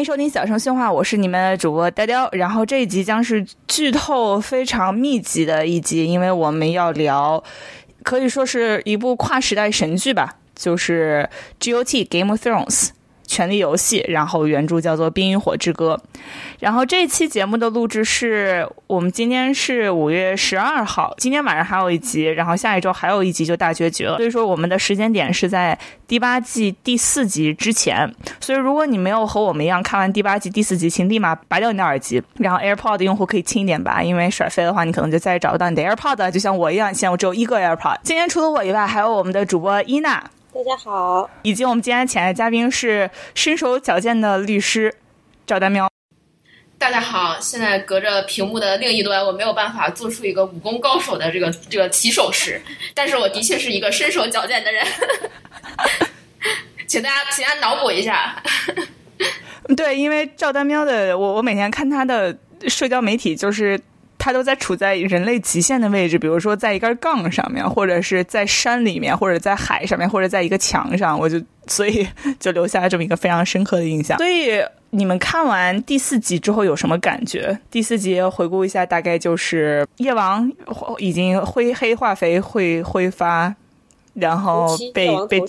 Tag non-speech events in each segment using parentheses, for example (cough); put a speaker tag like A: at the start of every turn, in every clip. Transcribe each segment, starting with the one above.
A: 欢迎收听小声喧话，我是你们的主播呆雕。然后这一集将是剧透非常密集的一集，因为我们要聊，可以说是一部跨时代神剧吧，就是《GOT Game of Thrones》。权力游戏，然后原著叫做《冰与火之歌》，然后这期节目的录制是我们今天是五月十二号，今天晚上还有一集，然后下一周还有一集就大结局了，所以说我们的时间点是在第八季第四集之前，所以如果你没有和我们一样看完第八季第四集，请立马拔掉你的耳机，然后 AirPod 的用户可以轻一点拔，因为甩飞的话，你可能就再也找不到你的 AirPod，就像我一样，现在我只有一个 AirPod。今天除了我以外，还有我们的主播伊娜。
B: 大家好，
A: 以及我们今天请来的嘉宾是身手矫健的律师赵丹喵。
C: 大家好，现在隔着屏幕的另一端，我没有办法做出一个武功高手的这个这个起手式，(laughs) 但是我的确是一个身手矫健的人，(laughs) 请大家请大家脑补一下。(laughs)
A: 对，因为赵丹喵的我，我每天看他的社交媒体，就是。他都在处在人类极限的位置，比如说在一根杠上面，或者是在山里面，或者在海上面，或者在一个墙上，我就 (laughs) 所以就留下了这么一个非常深刻的印象。所以你们看完第四集之后有什么感觉？第四集回顾一下，大概就是夜王已经灰黑化肥会挥发。然后被被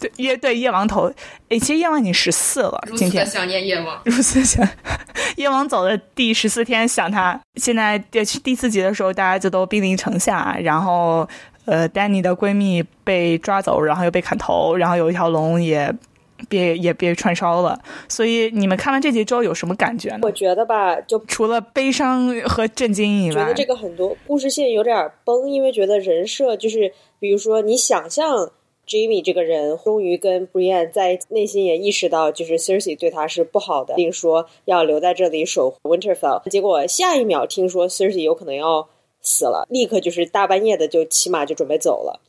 A: 对夜对夜王头，哎，其实夜王已经十四了。今天
C: 想念夜王，
A: 如此想夜王走的第十四天想他。现在第第四集的时候，大家就都兵临城下，然后呃，丹尼的闺蜜被抓走，然后又被砍头，然后有一条龙也被也被串烧了。所以你们看完这集之后有什么感觉呢？
B: 我觉得吧，就
A: 除了悲伤和震惊以外，
B: 觉得这个很多故事线有点崩，因为觉得人设就是。比如说，你想象 Jamie 这个人终于跟 Brienne 在内心也意识到，就是 Cersei 对他是不好的，并说要留在这里守护 Winterfell。结果下一秒听说 Cersei 有可能要死了，立刻就是大半夜的就骑马就准备走了，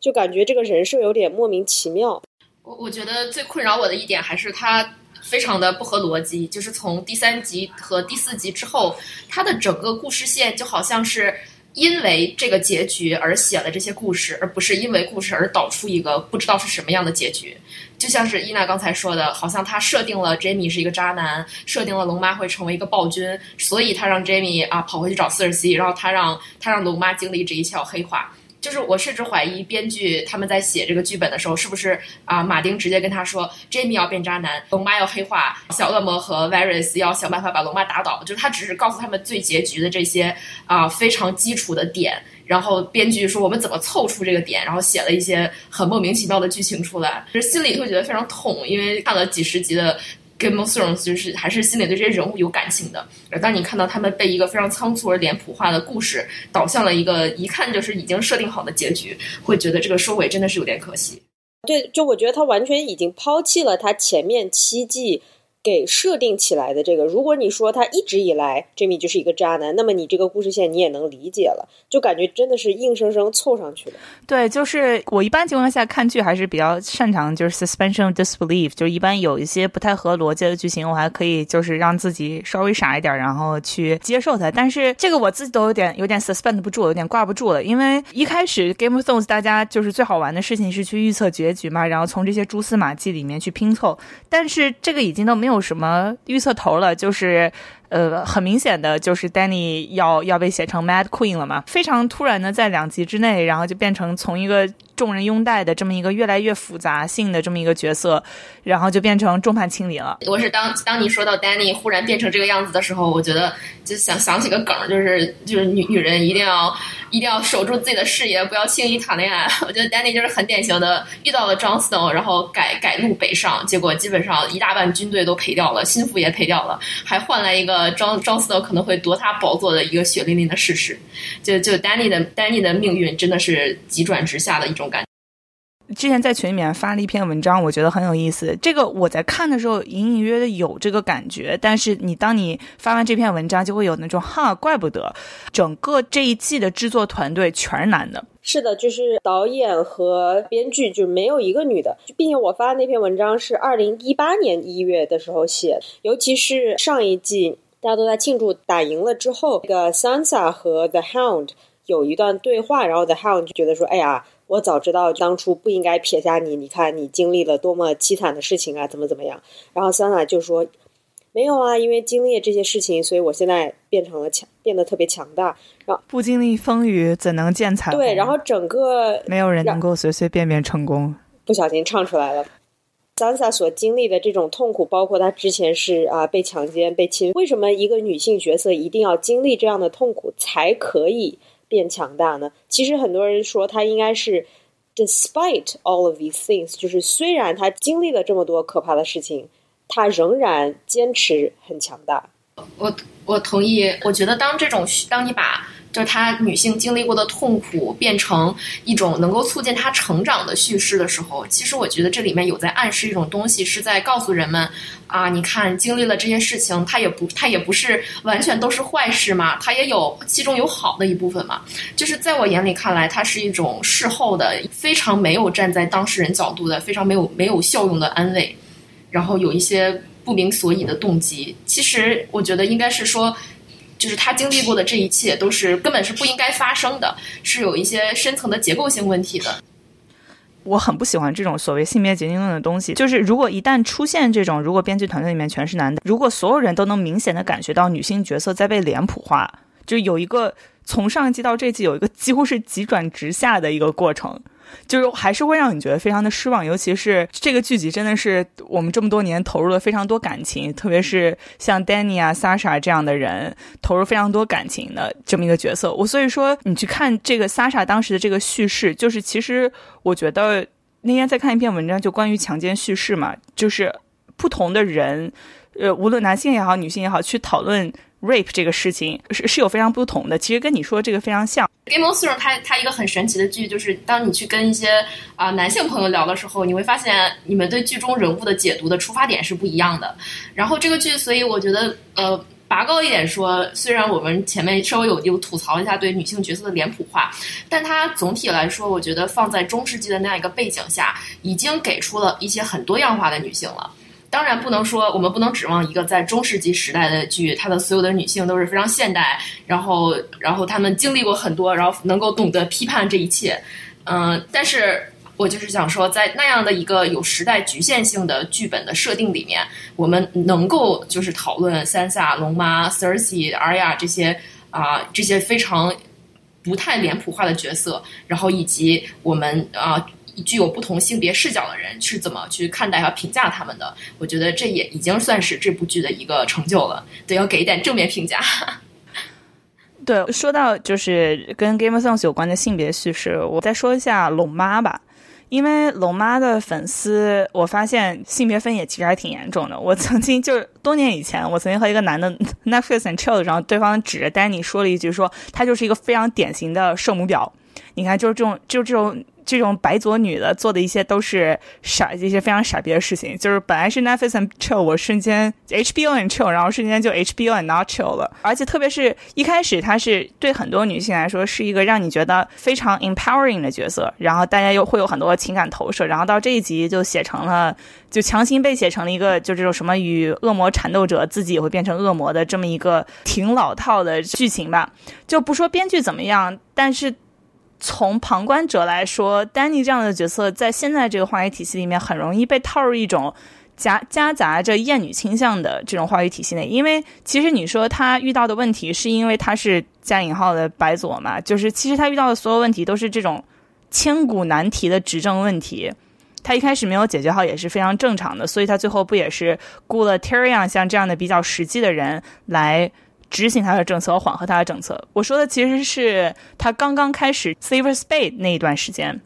B: 就感觉这个人设有点莫名其妙。
C: 我我觉得最困扰我的一点还是他非常的不合逻辑，就是从第三集和第四集之后，他的整个故事线就好像是。因为这个结局而写了这些故事，而不是因为故事而导出一个不知道是什么样的结局。就像是伊娜刚才说的，好像他设定了 Jamie 是一个渣男，设定了龙妈会成为一个暴君，所以他让 Jamie 啊跑回去找四十 C，然后他让他让龙妈经历这一切黑化。就是我甚至怀疑编剧他们在写这个剧本的时候，是不是啊？马丁直接跟他说，Jamie 要变渣男，龙妈要黑化，小恶魔和 Varys 要想办法把龙妈打倒。就是他只是告诉他们最结局的这些啊非常基础的点，然后编剧说我们怎么凑出这个点，然后写了一些很莫名其妙的剧情出来，就是心里会觉得非常痛，因为看了几十集的。Game of Thrones 就是还是心里对这些人物有感情的，而当你看到他们被一个非常仓促而脸谱化的故事导向了一个一看就是已经设定好的结局，会觉得这个收尾真的是有点可惜。
B: 对，就我觉得他完全已经抛弃了他前面七季。给设定起来的这个，如果你说他一直以来 Jimmy 就是一个渣男，那么你这个故事线你也能理解了，就感觉真的是硬生生凑上去的。
A: 对，就是我一般情况下看剧还是比较擅长就是 suspension of disbelief，就一般有一些不太合逻辑的剧情，我还可以就是让自己稍微傻一点，然后去接受它。但是这个我自己都有点有点 suspend 不住，有点挂不住了，因为一开始 Game of Thrones 大家就是最好玩的事情是去预测结局嘛，然后从这些蛛丝马迹里面去拼凑，但是这个已经都没有。有什么预测头了？就是。呃，很明显的就是 Danny 要要被写成 Mad Queen 了嘛？非常突然的，在两集之内，然后就变成从一个众人拥戴的这么一个越来越复杂性的这么一个角色，然后就变成众叛亲离了。
C: 我是当当你说到 Danny 忽然变成这个样子的时候，我觉得就想想起个梗，就是就是女女人一定要一定要守住自己的事业，不要轻易谈恋爱。(laughs) 我觉得 Danny 就是很典型的遇到了 John Snow，然后改改路北上，结果基本上一大半军队都赔掉了，心腹也赔掉了，还换来一个。呃，张张思德可能会夺他宝座的一个血淋淋的事实，就就 Danny 的 Danny 的命运真的是急转直下的一种感觉。
A: 之前在群里面发了一篇文章，我觉得很有意思。这个我在看的时候隐隐约约有这个感觉，但是你当你发完这篇文章，就会有那种哈，怪不得整个这一季的制作团队全是男的。
B: 是的，就是导演和编剧就没有一个女的，并且我发的那篇文章是二零一八年一月的时候写，尤其是上一季。大家都在庆祝打赢了之后，那个 Sansa 和 The Hound 有一段对话，然后 The Hound 就觉得说：“哎呀，我早知道当初不应该撇下你，你看你经历了多么凄惨的事情啊，怎么怎么样？然后 Sansa 就说。没有啊，因为经历这些事情，所以我现在变成了强，变得特别强大。然后
A: 不经历风雨，怎能见彩虹？
B: 对，然后整个
A: 没有人能够随随便便成功。
B: 不小心唱出来了。Sansa 所经历的这种痛苦，包括她之前是啊被强奸、被侵。为什么一个女性角色一定要经历这样的痛苦才可以变强大呢？其实很多人说她应该是，despite all of these things，就是虽然她经历了这么多可怕的事情。她仍然坚持很强大。
C: 我我同意。我觉得当这种当你把就是她女性经历过的痛苦变成一种能够促进她成长的叙事的时候，其实我觉得这里面有在暗示一种东西，是在告诉人们啊，你看经历了这些事情，她也不她也不是完全都是坏事嘛，她也有其中有好的一部分嘛。就是在我眼里看来，它是一种事后的非常没有站在当事人角度的非常没有没有效用的安慰。然后有一些不明所以的动机，其实我觉得应该是说，就是他经历过的这一切都是根本是不应该发生的，是有一些深层的结构性问题的。
A: 我很不喜欢这种所谓性别决定论的东西，就是如果一旦出现这种，如果编剧团队里面全是男的，如果所有人都能明显的感觉到女性角色在被脸谱化，就有一个从上一季到这季有一个几乎是急转直下的一个过程。就是还是会让你觉得非常的失望，尤其是这个剧集真的是我们这么多年投入了非常多感情，特别是像 Danny 啊、Sasha 这样的人投入非常多感情的这么一个角色。我所以说，你去看这个 Sasha 当时的这个叙事，就是其实我觉得那天在看一篇文章，就关于强奸叙事嘛，就是不同的人，呃，无论男性也好，女性也好，去讨论。Rape 这个事情是是有非常不同的，其实跟你说这个非常像。
C: Game of Thrones 它它一个很神奇的剧，就是当你去跟一些啊男性朋友聊的时候，你会发现你们对剧中人物的解读的出发点是不一样的。然后这个剧，所以我觉得呃拔高一点说，虽然我们前面稍微有有吐槽一下对女性角色的脸谱化，但它总体来说，我觉得放在中世纪的那样一个背景下，已经给出了一些很多样化的女性了。当然不能说，我们不能指望一个在中世纪时代的剧，它的所有的女性都是非常现代，然后，然后她们经历过很多，然后能够懂得批判这一切。嗯，但是我就是想说，在那样的一个有时代局限性的剧本的设定里面，我们能够就是讨论三萨、龙妈、Cersei、阿雅这些啊这些非常不太脸谱化的角色，然后以及我们啊。具有不同性别视角的人是怎么去看待和评价他们的？我觉得这也已经算是这部剧的一个成就了。对，要给一点正面评价。(laughs)
A: 对，说到就是跟 Game of Thrones 有关的性别叙事，我再说一下龙妈吧。因为龙妈的粉丝，我发现性别分野其实还挺严重的。我曾经就是多年以前，我曾经和一个男的 (laughs) Netflix and chill，然后对方指着丹尼说了一句，说他就是一个非常典型的圣母婊。你看，就是这种，就这种。这种白左女的做的一些都是傻一些非常傻逼的事情，就是本来是 Netflix and chill，我瞬间 HBO and chill，然后瞬间就 HBO and not chill 了。而且特别是一开始，她是对很多女性来说是一个让你觉得非常 empowering 的角色，然后大家又会有很多情感投射，然后到这一集就写成了，就强行被写成了一个就这种什么与恶魔缠斗者自己也会变成恶魔的这么一个挺老套的剧情吧。就不说编剧怎么样，但是。从旁观者来说，丹尼这样的角色在现在这个话语体系里面很容易被套入一种夹夹杂着厌女倾向的这种话语体系内。因为其实你说他遇到的问题，是因为他是加引号的白左嘛？就是其实他遇到的所有问题都是这种千古难题的执政问题，他一开始没有解决好也是非常正常的。所以他最后不也是雇了 Terion 像这样的比较实际的人来。执行他的政策和，缓和他的政策。我说的其实是他刚刚开始 Silver Spade 那一段时间，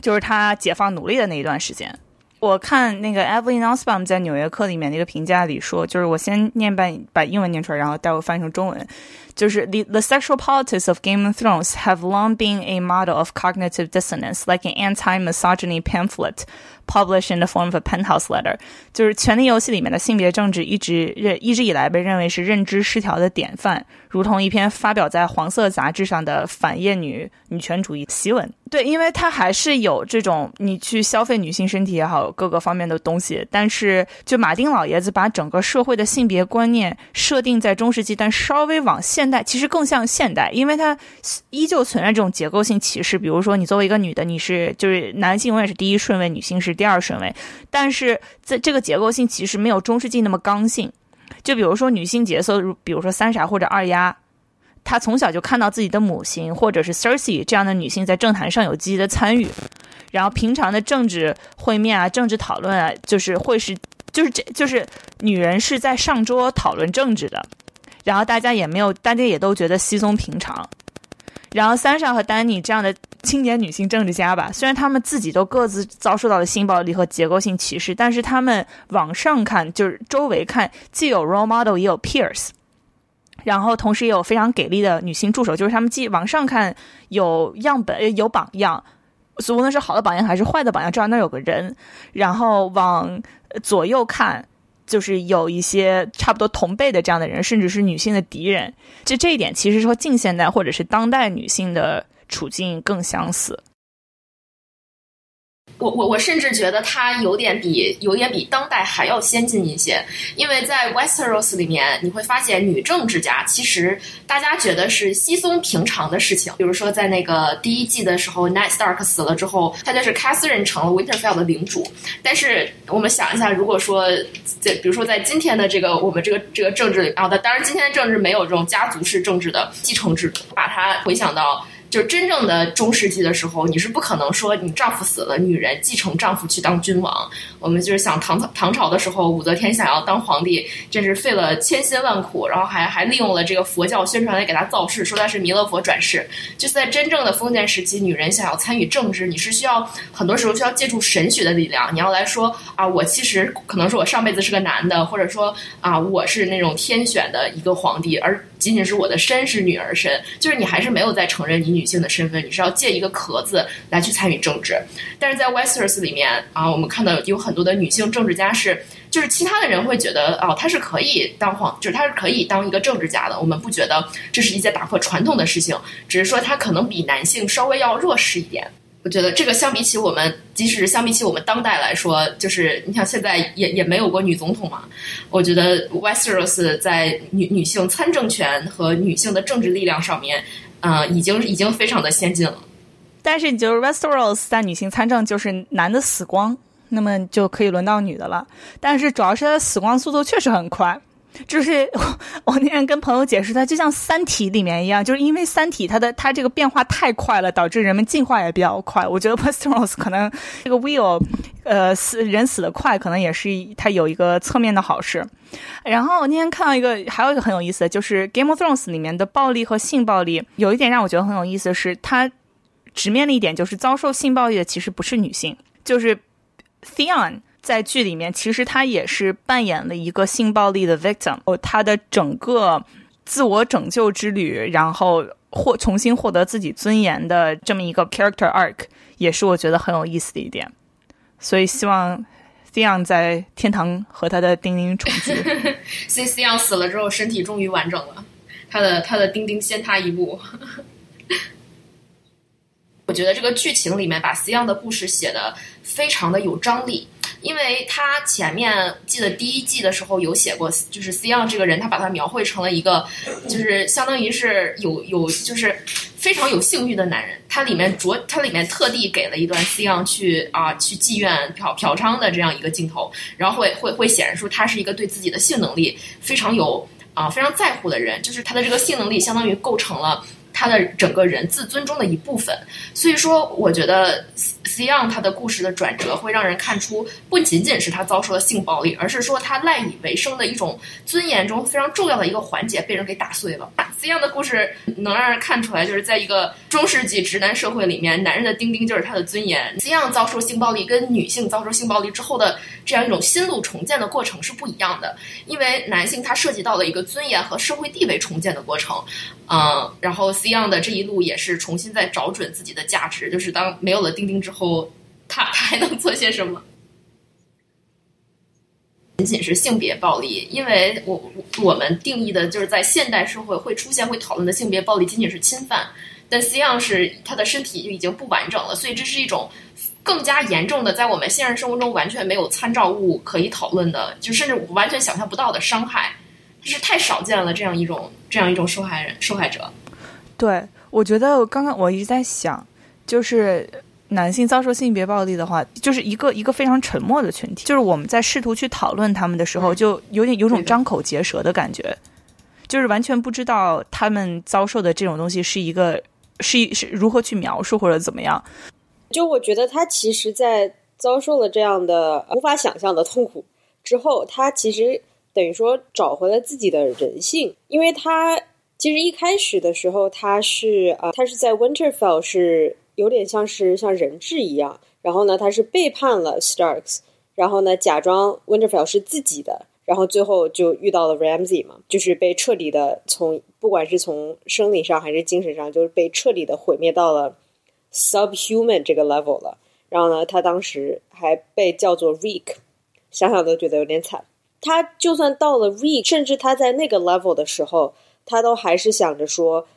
A: 就是他解放奴隶的那一段时间。我看那个 Evelyn Osborne 在《纽约客》里面那个评价里说，就是我先念半把英文念出来，然后待会翻译成中文。就是 the the sexual politics of Game of Thrones have long been a model of cognitive dissonance, like an anti-misogyny pamphlet published in the form of a penthouse letter。就是《权力游戏》里面的性别政治一直认一直以来被认为是认知失调的典范，如同一篇发表在黄色杂志上的反厌女女权主义檄文。对，因为它还是有这种你去消费女性身体也好，各个方面的东西。但是，就马丁老爷子把整个社会的性别观念设定在中世纪，但稍微往现代，其实更像现代，因为它依旧存在这种结构性歧视。比如说，你作为一个女的，你是就是男性永远是第一顺位，女性是第二顺位。但是在这个结构性其实没有中世纪那么刚性。就比如说女性角色，比如说三傻或者二丫。她从小就看到自己的母亲，或者是 c e r s e 这样的女性在政坛上有积极的参与，然后平常的政治会面啊、政治讨论啊，就是会是，就是这就是女人是在上桌讨论政治的，然后大家也没有，大家也都觉得稀松平常。然后三莎和丹尼这样的青年女性政治家吧，虽然她们自己都各自遭受到了性暴力和结构性歧视，但是她们往上看，就是周围看，既有 role model 也有 peers。然后，同时也有非常给力的女性助手，就是他们既往上看有样本、有榜样，无论是好的榜样还是坏的榜样，至少那有个人。然后往左右看，就是有一些差不多同辈的这样的人，甚至是女性的敌人。就这一点，其实说近现代或者是当代女性的处境更相似。
C: 我我我甚至觉得它有点比有点比当代还要先进一些，因为在 Westeros 里面，你会发现女政治家其实大家觉得是稀松平常的事情。比如说在那个第一季的时候，Ned Stark 死了之后，他就是 Catherine 成了 Winterfell 的领主。但是我们想一下，如果说在比如说在今天的这个我们这个这个政治里啊，当然今天的政治没有这种家族式政治的继承制度，把它回想到。就是真正的中世纪的时候，你是不可能说你丈夫死了，女人继承丈夫去当君王。我们就是想唐唐朝的时候，武则天想要当皇帝，真是费了千辛万苦，然后还还利用了这个佛教宣传来给他造势，说他是弥勒佛转世。就是在真正的封建时期，女人想要参与政治，你是需要很多时候需要借助神学的力量。你要来说啊，我其实可能是我上辈子是个男的，或者说啊，我是那种天选的一个皇帝，而。仅仅是我的身是女儿身，就是你还是没有在承认你女性的身份，你是要借一个壳子来去参与政治。但是在 w e s t e r s 里面啊，我们看到有很多的女性政治家是，就是其他的人会觉得哦，她是可以当皇，就是她是可以当一个政治家的。我们不觉得这是一件打破传统的事情，只是说她可能比男性稍微要弱势一点。我觉得这个相比起我们，即使相比起我们当代来说，就是你想现在也也没有过女总统嘛。我觉得 Westeros 在女女性参政权和女性的政治力量上面，呃，已经已经非常的先进了。
A: 但是，就是 Westeros 在女性参政，就是男的死光，那么就可以轮到女的了。但是，主要是他死光速度确实很快。就是我那天跟朋友解释，它就像《三体》里面一样，就是因为《三体》它的它这个变化太快了，导致人们进化也比较快。我觉得 Westeros 可能这个 Will，呃，死人死的快，可能也是它有一个侧面的好事。然后我那天看到一个，还有一个很有意思的，就是《Game of Thrones》里面的暴力和性暴力，有一点让我觉得很有意思的是，它直面的一点就是遭受性暴力的其实不是女性，就是 Theon。在剧里面，其实他也是扮演了一个性暴力的 victim。哦，他的整个自我拯救之旅，然后获重新获得自己尊严的这么一个 character arc，也是我觉得很有意思的一点。所以希望 Theon 在天堂和他的丁丁重聚。(laughs)
C: 所以 Theon 死了之后，身体终于完整了，他的他的丁丁先他一步。(laughs) 我觉得这个剧情里面把 Theon 的故事写的非常的有张力。因为他前面记得第一季的时候有写过，就是 C 样这个人，他把他描绘成了一个，就是相当于是有有就是非常有性欲的男人。他里面着他里面特地给了一段 C 样去啊去妓院嫖嫖娼的这样一个镜头，然后会会会显示出他是一个对自己的性能力非常有啊非常在乎的人，就是他的这个性能力相当于构成了。他的整个人自尊中的一部分，所以说，我觉得 Cion 他的故事的转折会让人看出，不仅仅是他遭受了性暴力，而是说他赖以为生的一种尊严中非常重要的一个环节被人给打碎了。Cion 的故事能让人看出来，就是在一个中世纪直男社会里面，男人的钉钉就是他的尊严。Cion 遭受性暴力跟女性遭受性暴力之后的这样一种心路重建的过程是不一样的，因为男性他涉及到了一个尊严和社会地位重建的过程。嗯，然后 C 样的这一路也是重新在找准自己的价值，就是当没有了钉钉之后，他他还能做些什么？(laughs) 仅仅是性别暴力，因为我我们定义的就是在现代社会会出现会讨论的性别暴力，仅仅是侵犯，但 C 样是他的身体就已经不完整了，所以这是一种更加严重的，在我们现实生活中完全没有参照物可以讨论的，就甚至完全想象不到的伤害，就是太少见了这样一种这样一种受害人受害者。
A: 对，我觉得刚刚我一直在想，就是男性遭受性别暴力的话，就是一个一个非常沉默的群体，就是我们在试图去讨论他们的时候，就有点有种张口结舌的感觉，就是完全不知道他们遭受的这种东西是一个是一是如何去描述或者怎么样。
B: 就我觉得他其实，在遭受了这样的无法想象的痛苦之后，他其实等于说找回了自己的人性，因为他其实一开始的时候，他是啊，他是在 Winterfell 是有点像是像人质一样，然后呢，他是背叛了 Starks，然后呢，假装 Winterfell 是自己的，然后最后就遇到了 Ramsey 嘛，就是被彻底的从不管是从生理上还是精神上，就是被彻底的毁灭到了。subhuman 这个 level 了，然后呢，他当时还被叫做 Rick，想想都觉得有点惨。他就算到了 Rick，甚至他在那个 level 的时候，他都还是想着说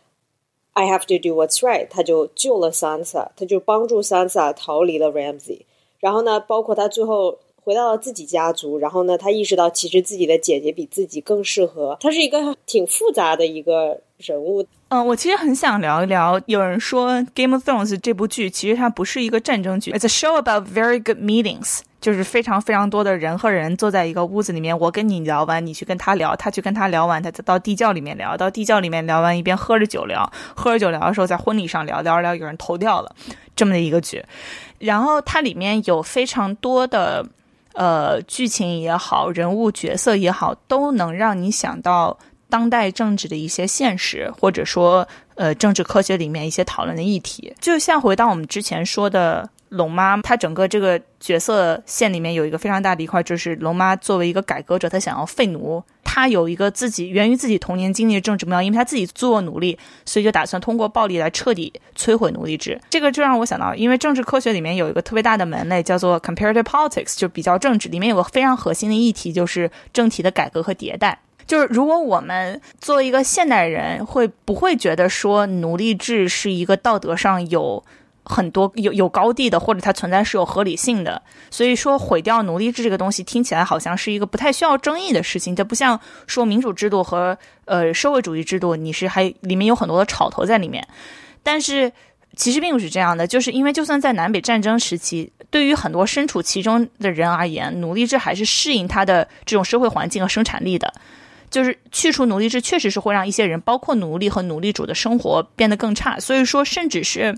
B: ，I have to do what's right。他就救了 Sansa，他就帮助 Sansa 逃离了 Ramsey。然后呢，包括他最后回到了自己家族，然后呢，他意识到其实自己的姐姐比自己更适合。他是一个挺复杂的一个人物。
A: 嗯，我其实很想聊一聊。有人说《Game of Thrones》这部剧其实它不是一个战争剧，It's a show about very good meetings，就是非常非常多的人和人坐在一个屋子里面，我跟你聊完，你去跟他聊，他去跟他聊完，他再到地窖里面聊，到地窖里面聊完，一边喝着酒聊，喝着酒聊的时候，在婚礼上聊聊着聊，有人投掉了，这么的一个剧。然后它里面有非常多的呃剧情也好，人物角色也好，都能让你想到。当代政治的一些现实，或者说，呃，政治科学里面一些讨论的议题，就像回到我们之前说的龙妈，她整个这个角色线里面有一个非常大的一块，就是龙妈作为一个改革者，她想要废奴，她有一个自己源于自己童年经历的政治目标，因为她自己做奴隶，所以就打算通过暴力来彻底摧毁奴隶制。这个就让我想到，因为政治科学里面有一个特别大的门类叫做 comparative politics，就比较政治，里面有个非常核心的议题，就是政体的改革和迭代。就是如果我们作为一个现代人，会不会觉得说奴隶制是一个道德上有很多有有高地的，或者它存在是有合理性的？所以说毁掉奴隶制这个东西听起来好像是一个不太需要争议的事情，这不像说民主制度和呃社会主义制度，你是还里面有很多的炒头在里面。但是其实并不是这样的，就是因为就算在南北战争时期，对于很多身处其中的人而言，奴隶制还是适应它的这种社会环境和生产力的。就是去除奴隶制，确实是会让一些人，包括奴隶和奴隶主的生活变得更差。所以说，甚至是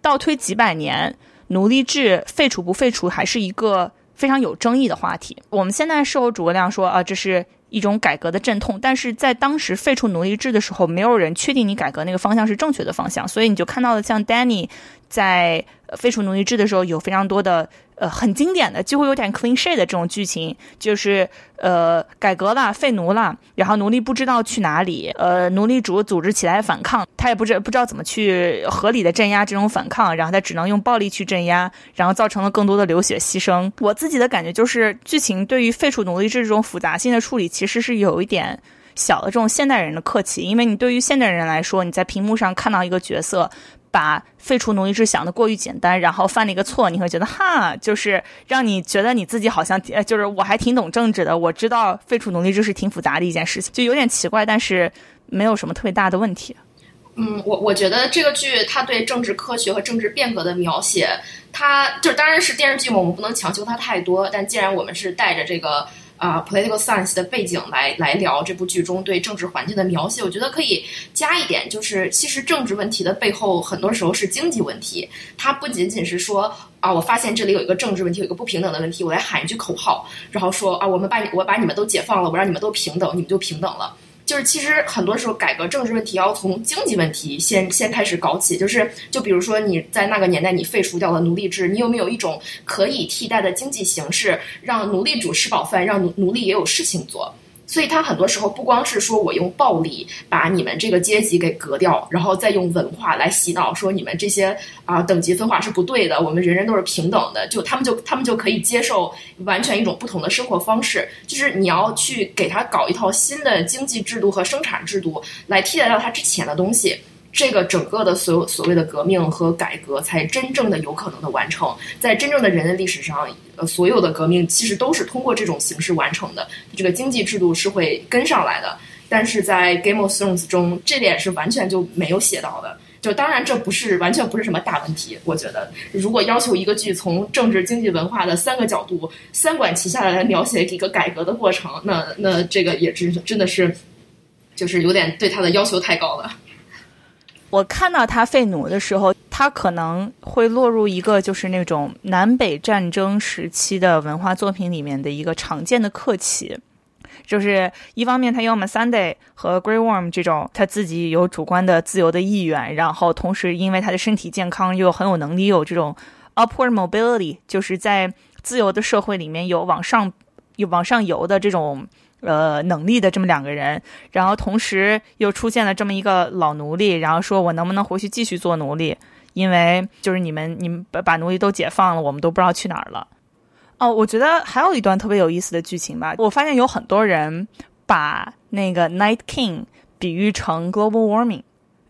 A: 倒推几百年，奴隶制废除不废除，还是一个非常有争议的话题。我们现在事后诸葛亮说啊，这是一种改革的阵痛，但是在当时废除奴隶制的时候，没有人确定你改革那个方向是正确的方向，所以你就看到了像 Danny 在废除奴隶制的时候，有非常多的。呃，很经典的，几乎有点 clean s h a t 的这种剧情，就是呃，改革了，废奴了，然后奴隶不知道去哪里，呃，奴隶主组织起来反抗，他也不知不知道怎么去合理的镇压这种反抗，然后他只能用暴力去镇压，然后造成了更多的流血牺牲。我自己的感觉就是，剧情对于废除奴隶制这种复杂性的处理，其实是有一点小的这种现代人的客气，因为你对于现代人来说，你在屏幕上看到一个角色。把废除奴隶制想的过于简单，然后犯了一个错，你会觉得哈，就是让你觉得你自己好像就是我还挺懂政治的，我知道废除奴隶制是挺复杂的一件事情，就有点奇怪，但是没有什么特别大的问题。
C: 嗯，我我觉得这个剧它对政治科学和政治变革的描写，它就当然是电视剧嘛，我们不能强求它太多，但既然我们是带着这个。啊，political science 的背景来来聊这部剧中对政治环境的描写，我觉得可以加一点，就是其实政治问题的背后很多时候是经济问题，它不仅仅是说啊，我发现这里有一个政治问题，有一个不平等的问题，我来喊一句口号，然后说啊，我们把你我把你们都解放了，我让你们都平等，你们就平等了。就是其实很多时候改革政治问题要从经济问题先先开始搞起，就是就比如说你在那个年代你废除掉了奴隶制，你有没有一种可以替代的经济形式，让奴隶主吃饱饭，让奴奴隶也有事情做？所以他很多时候不光是说我用暴力把你们这个阶级给革掉，然后再用文化来洗脑，说你们这些啊等级分化是不对的，我们人人都是平等的，就他们就他们就可以接受完全一种不同的生活方式。就是你要去给他搞一套新的经济制度和生产制度来替代掉他之前的东西。这个整个的所有所谓的革命和改革才真正的有可能的完成。在真正的人类历史上，呃，所有的革命其实都是通过这种形式完成的。这个经济制度是会跟上来的，但是在《Game of Thrones》中，这点是完全就没有写到的。就当然这不是完全不是什么大问题。我觉得，如果要求一个剧从政治、经济、文化的三个角度三管齐下来描写一个改革的过程，那那这个也真真的是，就是有点对他的要求太高了。
A: 我看到他废奴的时候，他可能会落入一个就是那种南北战争时期的文化作品里面的一个常见的客气，就是一方面他有 Sunday 和 Grey Worm 这种他自己有主观的自由的意愿，然后同时因为他的身体健康又很有能力，有这种 upward mobility，就是在自由的社会里面有往上有往上游的这种。呃，能力的这么两个人，然后同时又出现了这么一个老奴隶，然后说我能不能回去继续做奴隶？因为就是你们，你们把把奴隶都解放了，我们都不知道去哪儿了。哦，我觉得还有一段特别有意思的剧情吧。我发现有很多人把那个 Night King 比喻成 Global Warming。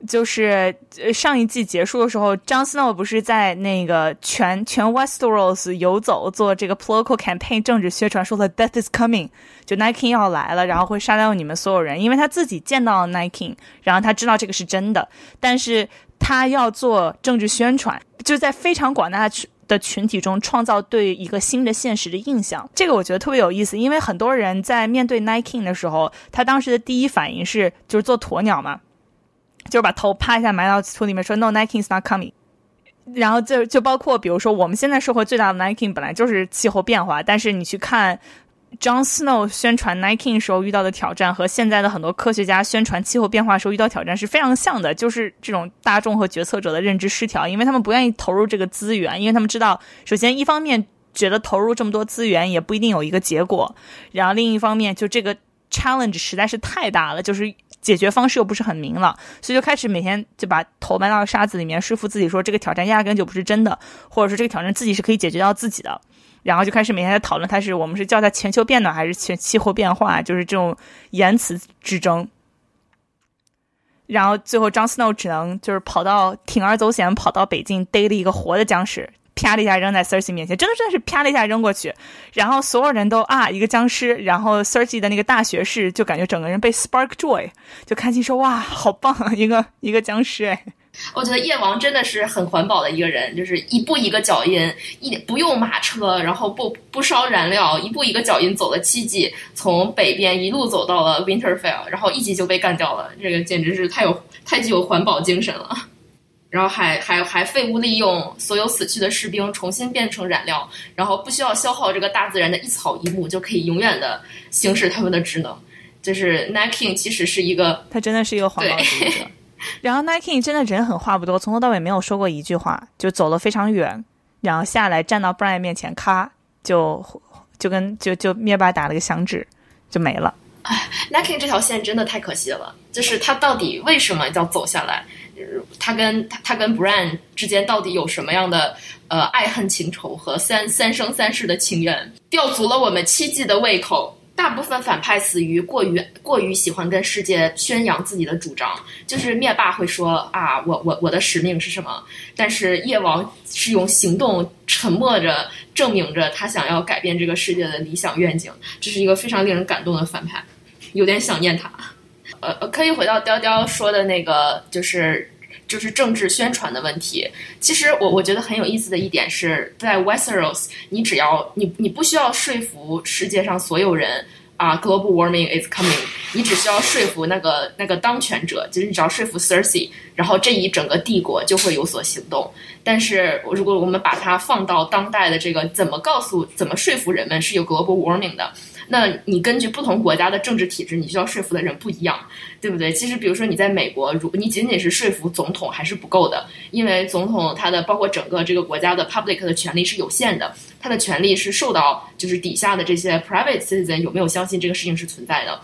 A: 就是上一季结束的时候，Jon Snow 不是在那个全全 Westeros 游走做这个 political campaign 政治宣传，说了 Death is coming，就 Night King 要来了，然后会杀掉你们所有人，因为他自己见到了 Night King，然后他知道这个是真的，但是他要做政治宣传，就在非常广大的群体中创造对一个新的现实的印象。这个我觉得特别有意思，因为很多人在面对 Night King 的时候，他当时的第一反应是就是做鸵鸟嘛。就是把头趴一下埋到土里面，说 “No, Nike is not coming。”然后就就包括，比如说我们现在社会最大的 Nike 本来就是气候变化，但是你去看 John Snow 宣传 Nike 时候遇到的挑战，和现在的很多科学家宣传气候变化时候遇到挑战是非常像的，就是这种大众和决策者的认知失调，因为他们不愿意投入这个资源，因为他们知道，首先一方面觉得投入这么多资源也不一定有一个结果，然后另一方面就这个 challenge 实在是太大了，就是。解决方式又不是很明朗，所以就开始每天就把头埋到沙子里面，说服自己说这个挑战压根就不是真的，或者说这个挑战自己是可以解决到自己的。然后就开始每天在讨论，他是我们是叫它全球变暖还是全气候变化，就是这种言辞之争。然后最后张 Snow 只能就是跑到铤而走险，跑到北京逮了一个活的僵尸。啪的一下扔在 Cersei 面前，真的真的是啪的一下扔过去，然后所有人都啊一个僵尸，然后 Cersei 的那个大学士就感觉整个人被 spark joy，就开心说哇好棒一个一个僵尸哎，
C: 我觉得夜王真的是很环保的一个人，就是一步一个脚印，一不用马车，然后不不烧燃料，一步一个脚印走了七季，从北边一路走到了 Winterfell，然后一集就被干掉了，这个简直是太有太具有环保精神了。然后还还还废物利用所有死去的士兵重新变成燃料，然后不需要消耗这个大自然的一草一木，就可以永远的行使他们的职能。就是 Nike 其实是一个，
A: 他真的是一个环保主义者。然后 Nike 真的人很话不多，从头到尾没有说过一句话，就走了非常远，然后下来站到 Brian 面前，咔就就跟就就灭霸打了个响指，就没了。
C: 哎，Nike 这条线真的太可惜了，就是他到底为什么要走下来？他跟他他跟 Bran 之间到底有什么样的呃爱恨情仇和三三生三世的情缘，吊足了我们七季的胃口。大部分反派死于过于过于喜欢跟世界宣扬自己的主张，就是灭霸会说啊，我我我的使命是什么？但是夜王是用行动沉默着证明着他想要改变这个世界的理想愿景，这是一个非常令人感动的反派，有点想念他。呃，可以回到雕雕说的那个，就是。就是政治宣传的问题。其实我我觉得很有意思的一点是在 Westeros，你只要你你不需要说服世界上所有人啊，global warming is coming，你只需要说服那个那个当权者，就是你只要说服 Cersei，然后这一整个帝国就会有所行动。但是如果我们把它放到当代的这个，怎么告诉怎么说服人们是有 global warming 的？那你根据不同国家的政治体制，你需要说服的人不一样，对不对？其实，比如说你在美国，如你仅仅是说服总统还是不够的，因为总统他的包括整个这个国家的 public 的权利是有限的，他的权利是受到就是底下的这些 private citizen 有没有相信这个事情是存在的。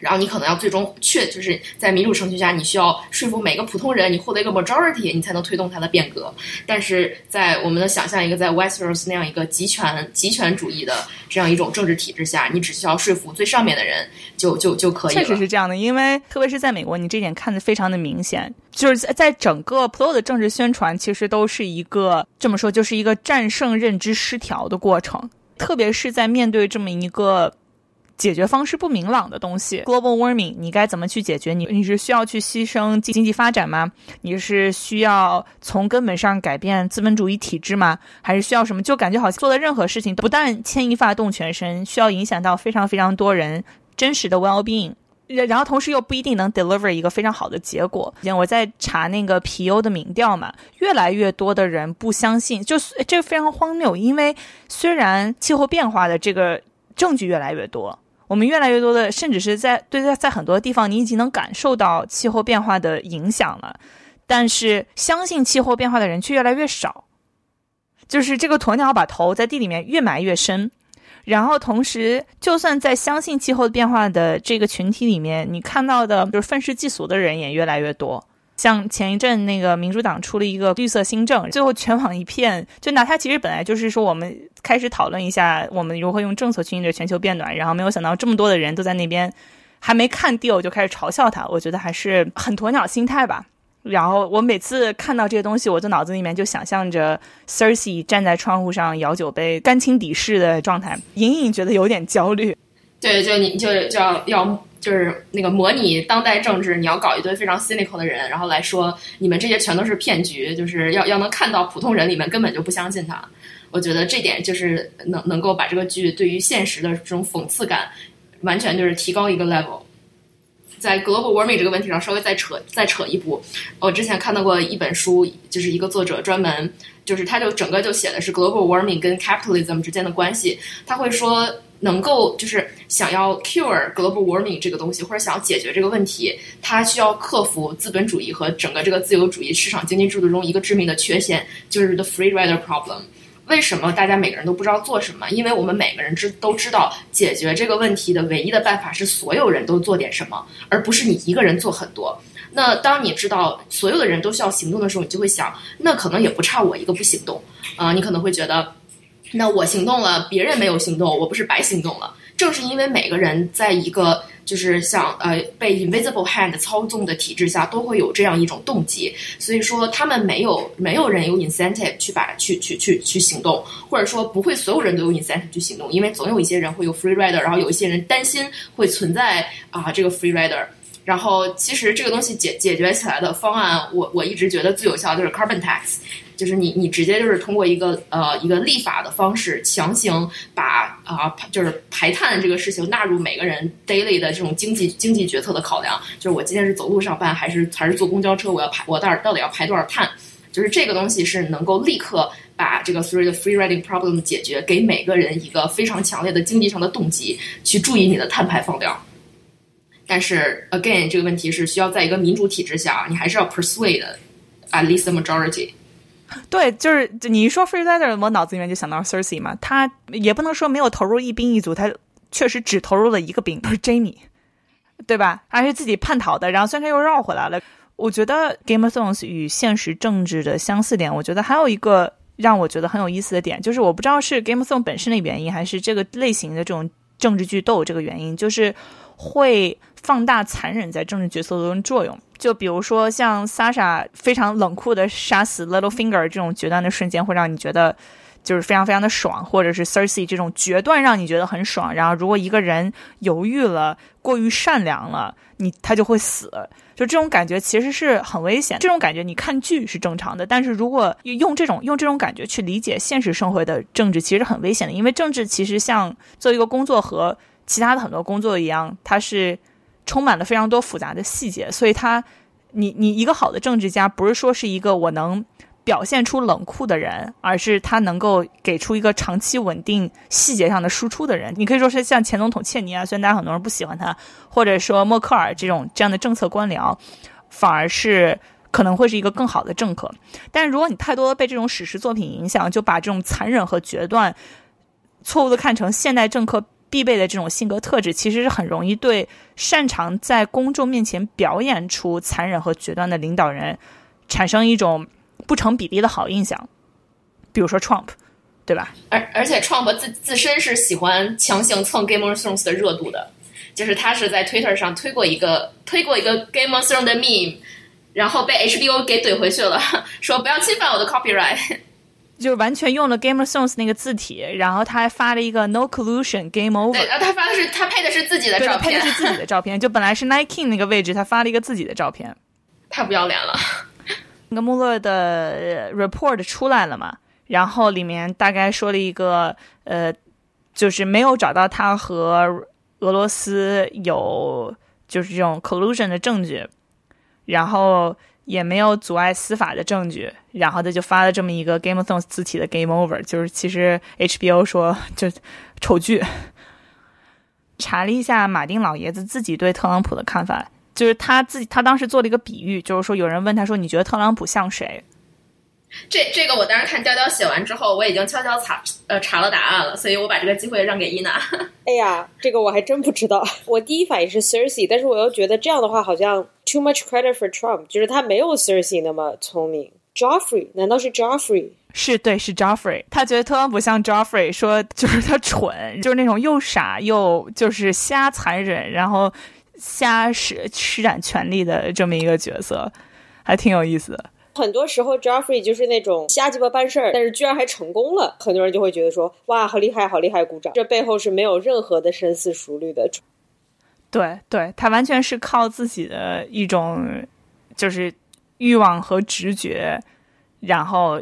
C: 然后你可能要最终确就是在民主程序下，你需要说服每个普通人，你获得一个 majority，你才能推动它的变革。但是在我们的想象一个在 Westeros 那样一个集权集权主义的这样一种政治体制下，你只需要说服最上面的人就就就可以了。
A: 确实是这样的，因为特别是在美国，你这点看得非常的明显，就是在在整个 Pro 的政治宣传，其实都是一个这么说，就是一个战胜认知失调的过程，特别是在面对这么一个。解决方式不明朗的东西，global warming，你该怎么去解决？你你是需要去牺牲经济发展吗？你是需要从根本上改变资本主义体制吗？还是需要什么？就感觉好像做的任何事情不但牵一发动全身，需要影响到非常非常多人真实的 well being，然后同时又不一定能 deliver 一个非常好的结果。我在查那个皮尤的民调嘛，越来越多的人不相信，就这个非常荒谬，因为虽然气候变化的这个证据越来越多。我们越来越多的，甚至是在对在在很多地方，你已经能感受到气候变化的影响了，但是相信气候变化的人却越来越少。就是这个鸵鸟把头在地里面越埋越深，然后同时，就算在相信气候变化的这个群体里面，你看到的就是愤世嫉俗的人也越来越多。像前一阵那个民主党出了一个绿色新政，最后全网一片，就拿它其实本来就是说我们开始讨论一下我们如何用政策去应对全球变暖，然后没有想到这么多的人都在那边还没看 deal 就开始嘲笑他，我觉得还是很鸵鸟心态吧。然后我每次看到这些东西，我的脑子里面就想象着 c e r s e 站在窗户上摇酒杯，干亲敌视的状态，隐隐觉得有点焦虑。
C: 对，就你就就要要。就是那个模拟当代政治，你要搞一堆非常 cynical 的人，然后来说你们这些全都是骗局，就是要要能看到普通人里面根本就不相信他。我觉得这点就是能能够把这个剧对于现实的这种讽刺感，完全就是提高一个 level。在 global warming 这个问题上稍微再扯再扯一步，我之前看到过一本书，就是一个作者专门就是他就整个就写的是 global warming 跟 capitalism 之间的关系，他会说。能够就是想要 cure global warming 这个东西，或者想要解决这个问题，它需要克服资本主义和整个这个自由主义市场经济制度中一个致命的缺陷，就是 the free rider problem。为什么大家每个人都不知道做什么？因为我们每个人知都知道解决这个问题的唯一的办法是所有人都做点什么，而不是你一个人做很多。那当你知道所有的人都需要行动的时候，你就会想，那可能也不差我一个不行动啊。你可能会觉得。那我行动了，别人没有行动，我不是白行动了？正是因为每个人在一个就是像呃被 invisible hand 操纵的体制下，都会有这样一种动机，所以说他们没有没有人有 incentive 去把去去去去行动，或者说不会所有人都有 incentive 去行动，因为总有一些人会有 free rider，然后有一些人担心会存在啊这个 free rider，然后其实这个东西解解决起来的方案，我我一直觉得最有效就是 carbon tax。就是你，你直接就是通过一个呃一个立法的方式，强行把啊就是排碳这个事情纳入每个人 daily 的这种经济经济决策的考量。就是我今天是走路上班还是还是坐公交车，我要排我到底到底要排多少碳？就是这个东西是能够立刻把这个 three 的 free riding problem 解决，给每个人一个非常强烈的经济上的动机去注意你的碳排放量。但是 again 这个问题是需要在一个民主体制下，你还是要 persuade at least the majority。(laughs)
A: 对，就是你一说 Free Rider，我脑子里面就想到 Cersei 嘛。他也不能说没有投入一兵一卒，他确实只投入了一个兵，不是 Jamie，对吧？而且自己叛逃的，然后虽然又绕回来了。我觉得 Game of Thrones 与现实政治的相似点，我觉得还有一个让我觉得很有意思的点，就是我不知道是 Game of Thrones 本身的原因，还是这个类型的这种政治剧都有这个原因，就是会放大残忍在政治决策中的作用。就比如说，像 Sasha 非常冷酷的杀死 Littlefinger 这种决断的瞬间，会让你觉得就是非常非常的爽；或者是 Cersei 这种决断让你觉得很爽。然后，如果一个人犹豫了、过于善良了，你他就会死。就这种感觉其实是很危险。这种感觉你看剧是正常的，但是如果用这种用这种感觉去理解现实生活的政治，其实很危险的。因为政治其实像做一个工作和其他的很多工作一样，它是。充满了非常多复杂的细节，所以他，你你一个好的政治家，不是说是一个我能表现出冷酷的人，而是他能够给出一个长期稳定细节上的输出的人。你可以说是像前总统切尼啊，虽然大家很多人不喜欢他，或者说默克尔这种这样的政策官僚，反而是可能会是一个更好的政客。但是如果你太多的被这种史诗作品影响，就把这种残忍和决断错误的看成现代政客。必备的这种性格特质，其实是很容易对擅长在公众面前表演出残忍和决断的领导人产生一种不成比例的好印象。比如说 Trump，对吧？
C: 而而且 Trump 自自身是喜欢强行蹭 Game of Thrones 的热度的，就是他是在 Twitter 上推过一个推过一个 Game of Thrones 的 meme，然后被 HBO 给怼回去了，说不要侵犯我的 copyright。
A: 就是完全用了 Game of Thrones 那个字体，然后他还发了一个 No collusion Game over。
C: 对，然后他发的是他配的是自己的照
A: 片，配的是自己的照片。就本来是 Nike 那个位置，他发了一个自己的照片，
C: 太不要脸了。
A: 那个穆勒的 report 出来了嘛？然后里面大概说了一个呃，就是没有找到他和俄罗斯有就是这种 collusion 的证据，然后。也没有阻碍司法的证据，然后他就发了这么一个 Game of Thrones 字体的 Game Over，就是其实 HBO 说就丑剧。查了一下马丁老爷子自己对特朗普的看法，就是他自己他当时做了一个比喻，就是说有人问他说你觉得特朗普像谁？(laughs)
C: 这这个我当时看娇娇写完之后，我已经悄悄查呃查了答案了，所以我把这个机会让给伊娜。(laughs)
B: 哎呀，这个我还真不知道。我第一反应是 Cersei，但是我又觉得这样的话好像 too much credit for Trump，就是他没有 Cersei 那么聪明。Joffrey 难道是 Joffrey？
A: 是对，是 Joffrey。他觉得特朗普像 Joffrey，说 (laughs) 就是他蠢，就是那种又傻又就是瞎残忍，然后瞎施施展权力的这么一个角色，还挺有意思的。
B: 很多时候，Jeffrey 就是那种瞎鸡巴办事儿，但是居然还成功了，很多人就会觉得说：“哇，好厉害，好厉害！”鼓掌。这背后是没有任何的深思熟虑的。
A: 对，对他完全是靠自己的一种就是欲望和直觉，然后。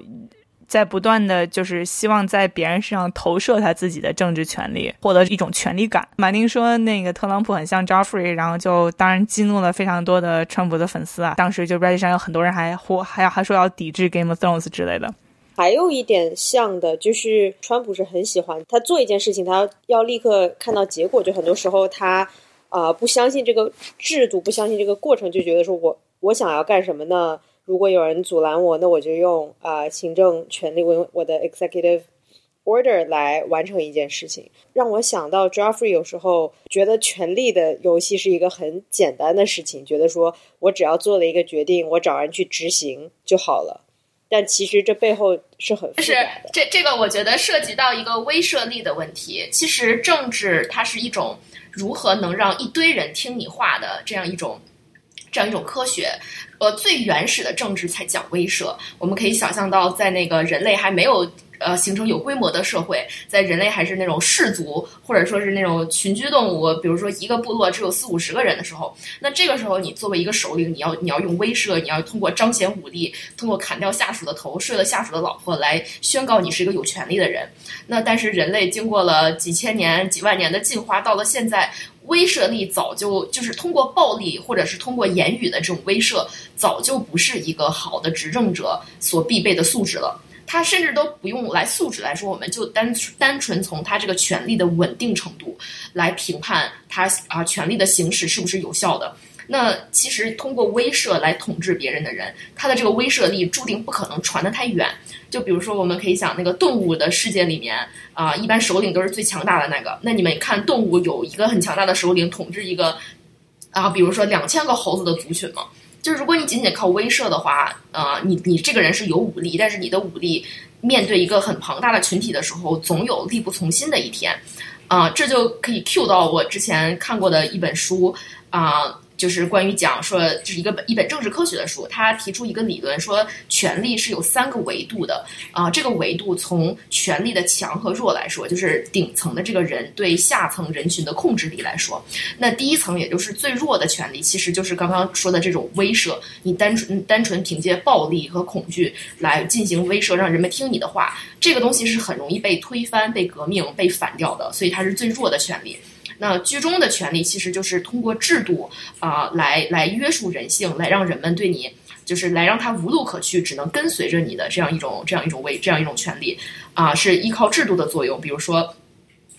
A: 在不断的就是希望在别人身上投射他自己的政治权利，获得一种权力感。马丁说那个特朗普很像 Joffrey，然后就当然激怒了非常多的川普的粉丝啊。当时就 Reddit 上有很多人还或还要还说要抵制 Game of Thrones 之类的。
B: 还有一点像的就是川普是很喜欢他做一件事情，他要立刻看到结果。就很多时候他啊不相信这个制度，不相信这个过程，就觉得说我我想要干什么呢？如果有人阻拦我，那我就用啊行政权力，用我的 executive order 来完成一件事情。让我想到 Joffrey 有时候觉得权力的游戏是一个很简单的事情，觉得说我只要做了一个决定，我找人去执行就好了。但其实这背后是很就
C: 是这这个，我觉得涉及到一个威慑力的问题。其实政治它是一种如何能让一堆人听你话的这样一种这样一种科学。呃，最原始的政治才讲威慑。我们可以想象到，在那个人类还没有呃形成有规模的社会，在人类还是那种氏族或者说是那种群居动物，比如说一个部落只有四五十个人的时候，那这个时候你作为一个首领，你要你要用威慑，你要通过彰显武力，通过砍掉下属的头，睡了下属的老婆来宣告你是一个有权利的人。那但是人类经过了几千年、几万年的进化，到了现在。威慑力早就就是通过暴力或者是通过言语的这种威慑，早就不是一个好的执政者所必备的素质了。他甚至都不用来素质来说，我们就单单纯从他这个权力的稳定程度来评判他啊权力的行使是不是有效的。那其实通过威慑来统治别人的人，他的这个威慑力注定不可能传得太远。就比如说，我们可以想那个动物的世界里面啊，一般首领都是最强大的那个。那你们看，动物有一个很强大的首领统治一个啊，比如说两千个猴子的族群嘛。就是如果你仅仅靠威慑的话，呃，你你这个人是有武力，但是你的武力面对一个很庞大的群体的时候，总有力不从心的一天。啊，这就可以 cue 到我之前看过的一本书啊。就是关于讲说，就是一个一本政治科学的书，他提出一个理论，说权力是有三个维度的啊。这个维度从权力的强和弱来说，就是顶层的这个人对下层人群的控制力来说，那第一层也就是最弱的权力，其实就是刚刚说的这种威慑。你单纯单纯凭借暴力和恐惧来进行威慑，让人们听你的话，这个东西是很容易被推翻、被革命、被反掉的，所以它是最弱的权利。那居中的权利其实就是通过制度啊，来来约束人性，来让人们对你，就是来让他无路可去，只能跟随着你的这样一种这样一种为这样一种权利啊，是依靠制度的作用。比如说，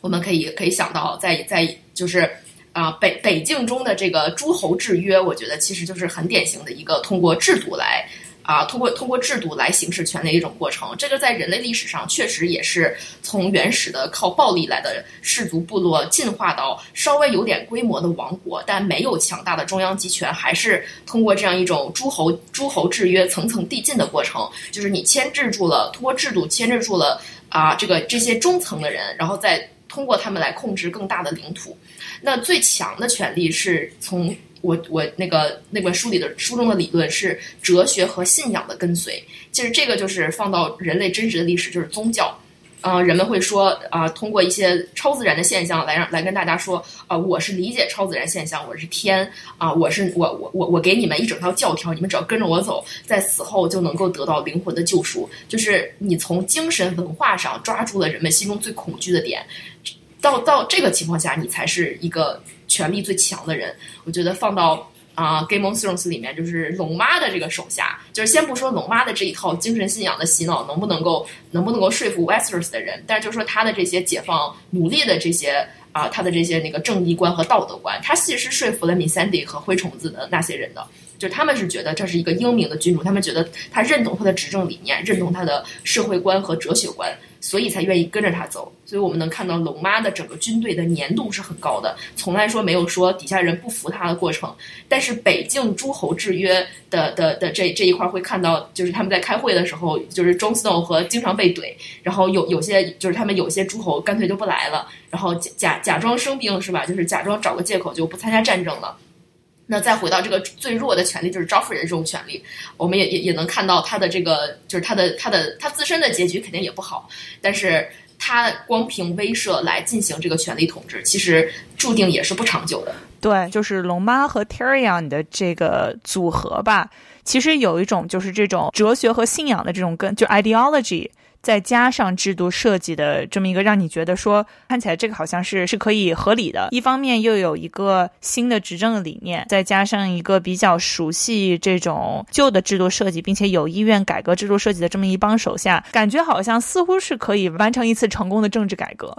C: 我们可以可以想到，在在就是啊北北境中的这个诸侯制约，我觉得其实就是很典型的一个通过制度来啊，通过通过制度来行使权利的一种过程。这个在人类历史上确实也是从原始的靠暴力来的氏族部落，进化到稍微有点规模的王国，但没有强大的中央集权，还是通过这样一种诸侯诸侯制约层层递进的过程。就是你牵制住了，通过制度牵制住了啊，这个这些中层的人，然后再通过他们来控制更大的领土。那最强的权力是从。我我那个那本书里的书中的理论是哲学和信仰的跟随，其实这个就是放到人类真实的历史，就是宗教。嗯，人们会说啊，通过一些超自然的现象来让来跟大家说啊，我是理解超自然现象，我是天啊，我是我我我我给你们一整套教条，你们只要跟着我走，在死后就能够得到灵魂的救赎。就是你从精神文化上抓住了人们心中最恐惧的点，到到这个情况下，你才是一个。权力最强的人，我觉得放到啊《Game of Thrones》里面，就是龙妈的这个手下，就是先不说龙妈的这一套精神信仰的洗脑能不能够能不能够说服 Westeros 的人，但是就是说他的这些解放奴隶的这些啊，他的这些那个正义观和道德观，他其实是说服了 msndy 和灰虫子的那些人的，就他们是觉得这是一个英明的君主，他们觉得他认同他的执政理念，认同他的社会观和哲学观。所以才愿意跟着他走，所以我们能看到龙妈的整个军队的粘度是很高的，从来说没有说底下人不服他的过程。但是北境诸侯制约的的的这这一块会看到，就是他们在开会的时候，就是 Jon Snow 和经常被怼，然后有有些就是他们有些诸侯干脆就不来了，然后假假假装生病是吧？就是假装找个借口就不参加战争了。那再回到这个最弱的权利，就是招夫人这种权利，我们也也也能看到他的这个，就是他的他的他自身的结局肯定也不好，但是他光凭威慑来进行这个权力统治，其实注定也是不长久的。
A: 对，就是龙妈和 Tyrion 的这个组合吧，其实有一种就是这种哲学和信仰的这种根，就 ideology。再加上制度设计的这么一个，让你觉得说看起来这个好像是是可以合理的。一方面又有一个新的执政理念，再加上一个比较熟悉这种旧的制度设计，并且有意愿改革制度设计的这么一帮手下，感觉好像似乎是可以完成一次成功的政治改革。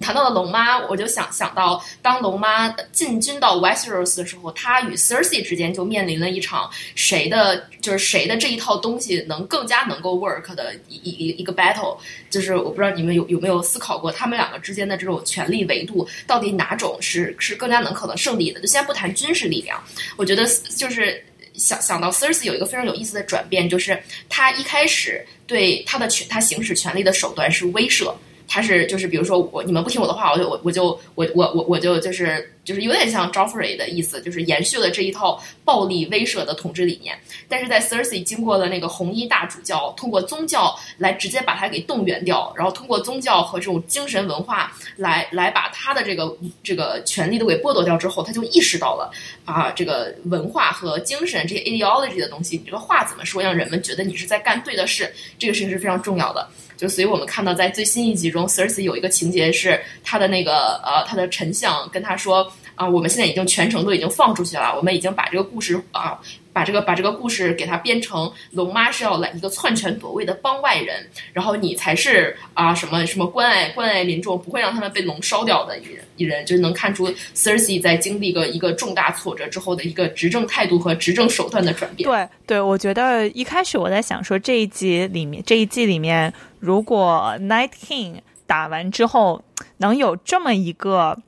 C: 谈到了龙妈，我就想想到，当龙妈进军到 Westeros 的时候，她与 Cersei 之间就面临了一场谁的，就是谁的这一套东西能更加能够 work 的一一一个 battle。就是我不知道你们有有没有思考过，他们两个之间的这种权力维度，到底哪种是是更加能可能胜利的？就先不谈军事力量，我觉得就是想想到 Cersei 有一个非常有意思的转变，就是他一开始对他的权，他行使权力的手段是威慑。他是就是比如说我你们不听我的话，我就我我就我我我我就就是就是有点像 Joffrey 的意思，就是延续了这一套暴力威慑的统治理念。但是在 Cersei 经过了那个红衣大主教通过宗教来直接把他给动员掉，然后通过宗教和这种精神文化来来把他的这个这个权利都给剥夺掉之后，他就意识到了啊这个文化和精神这些 ideology 的东西，你这个话怎么说让人们觉得你是在干对的事，这个事情是非常重要的。就所以，我们看到在最新一集中，Cersei 有一个情节是他的那个呃，他的丞相跟他说啊，我们现在已经全程都已经放出去了，我们已经把这个故事啊。把这个把这个故事给它编成龙妈是要来一个篡权夺位的帮外人，然后你才是啊什么什么关爱关爱民众，不会让他们被龙烧掉的一人一人，就是能看出 Cersei 在经历个一个重大挫折之后的一个执政态度和执政手段的转变。
A: 对对，我觉得一开始我在想说这一集里面这一季里面，如果 Night King 打完之后能有这么一个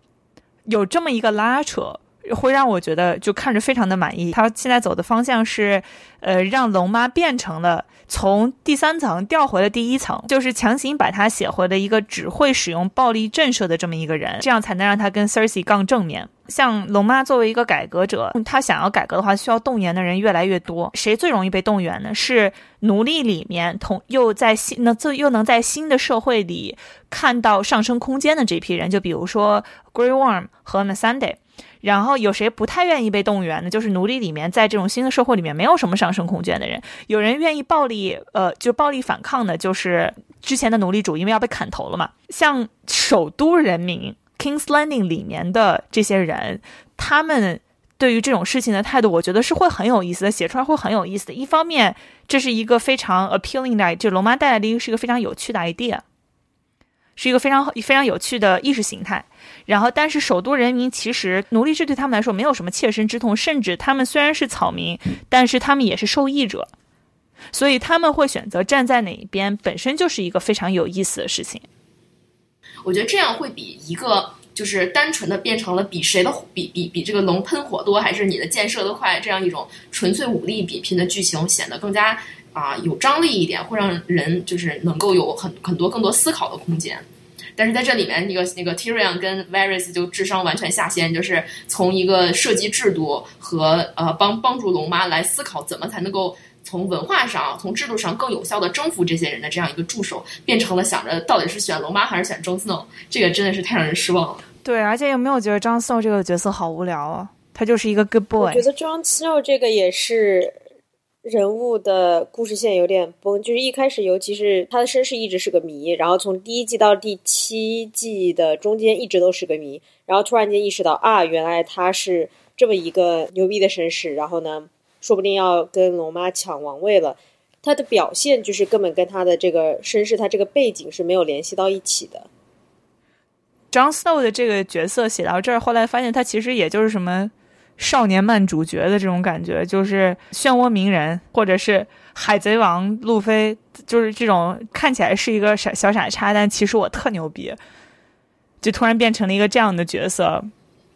A: 有这么一个拉扯。会让我觉得就看着非常的满意。他现在走的方向是，呃，让龙妈变成了从第三层调回了第一层，就是强行把他写回了一个只会使用暴力震慑的这么一个人，这样才能让他跟 Cersei 杠正面。像龙妈作为一个改革者，他想要改革的话，需要动员的人越来越多。谁最容易被动员呢？是奴隶里面同又在新那这又能在新的社会里看到上升空间的这批人，就比如说 Grey Worm 和 Missandei。然后有谁不太愿意被动员呢？就是奴隶里面，在这种新的社会里面，没有什么上升空间的人。有人愿意暴力，呃，就暴力反抗的，就是之前的奴隶主，因为要被砍头了嘛。像首都人民 （King's Landing） 里面的这些人，他们对于这种事情的态度，我觉得是会很有意思的，写出来会很有意思的。一方面，这是一个非常 appealing 的，就龙妈带来的一个是一个非常有趣的 idea。是一个非常非常有趣的意识形态，然后，但是首都人民其实奴隶制对他们来说没有什么切身之痛，甚至他们虽然是草民，但是他们也是受益者。所以他们会选择站在哪一边，本身就是一个非常有意思的事情。
C: 我觉得这样会比一个就是单纯的变成了比谁的比比比这个龙喷火多，还是你的箭射得快这样一种纯粹武力比拼的剧情显得更加啊有张力一点，会让人就是能够有很很多更多思考的空间。但是在这里面，那个那个 Tyrion 跟 Varys 就智商完全下线，就是从一个设计制度和呃帮帮助龙妈来思考怎么才能够从文化上、从制度上更有效的征服这些人的这样一个助手，变成了想着到底是选龙妈还是选 Jon Snow，这个真的是太让人失望了。
A: 对，而且有没有觉得 Jon Snow 这个角色好无聊啊？他就是一个 good boy。
B: 我觉得 Jon Snow 这个也是。人物的故事线有点崩，就是一开始，尤其是他的身世一直是个谜，然后从第一季到第七季的中间一直都是个谜，然后突然间意识到啊，原来他是这么一个牛逼的身世，然后呢，说不定要跟龙妈抢王位了。他的表现就是根本跟他的这个身世、他这个背景是没有联系到一起的。
A: Jon Snow 的这个角色写到这儿，后来发现他其实也就是什么。少年漫主角的这种感觉，就是漩涡鸣人，或者是海贼王路飞，就是这种看起来是一个傻小傻叉，但其实我特牛逼，就突然变成了一个这样的角色。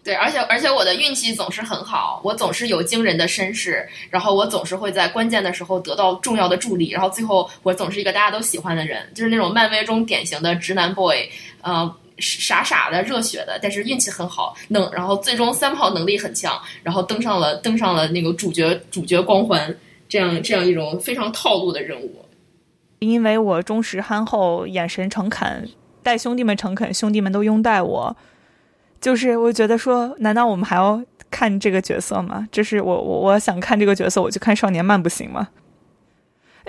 C: 对，而且而且我的运气总是很好，我总是有惊人的身世，然后我总是会在关键的时候得到重要的助力，然后最后我总是一个大家都喜欢的人，就是那种漫威中典型的直男 boy，呃。傻傻的、热血的，但是运气很好，能然后最终三炮能力很强，然后登上了登上了那个主角主角光环，这样这样一种非常套路的人物。
A: 因为我忠实憨厚，眼神诚恳，待兄弟们诚恳，兄弟们都拥戴我。就是我觉得说，难道我们还要看这个角色吗？这是我我我想看这个角色，我就看少年漫不行吗？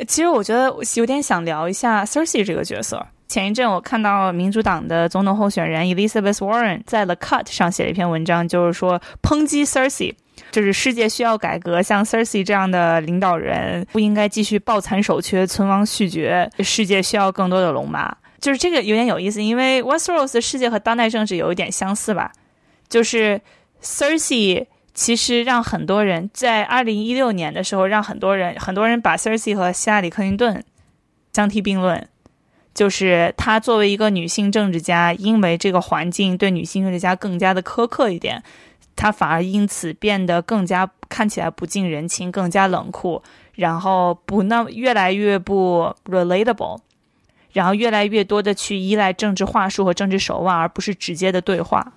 A: 其实我觉得有点想聊一下 Cersei 这个角色。前一阵我看到民主党的总统候选人 Elizabeth Warren 在 The Cut 上写了一篇文章，就是说抨击 Cersei，就是世界需要改革，像 Cersei 这样的领导人不应该继续抱残守缺、存亡续绝，世界需要更多的龙妈。就是这个有点有意思，因为 Westeros 的世界和当代政治有一点相似吧，就是 Cersei 其实让很多人在2016年的时候，让很多人很多人把 Cersei 和希拉里·克林顿相提并论。就是她作为一个女性政治家，因为这个环境对女性政治家更加的苛刻一点，她反而因此变得更加看起来不近人情，更加冷酷，然后不那越来越不 relatable，然后越来越多的去依赖政治话术和政治手腕，而不是直接的对话。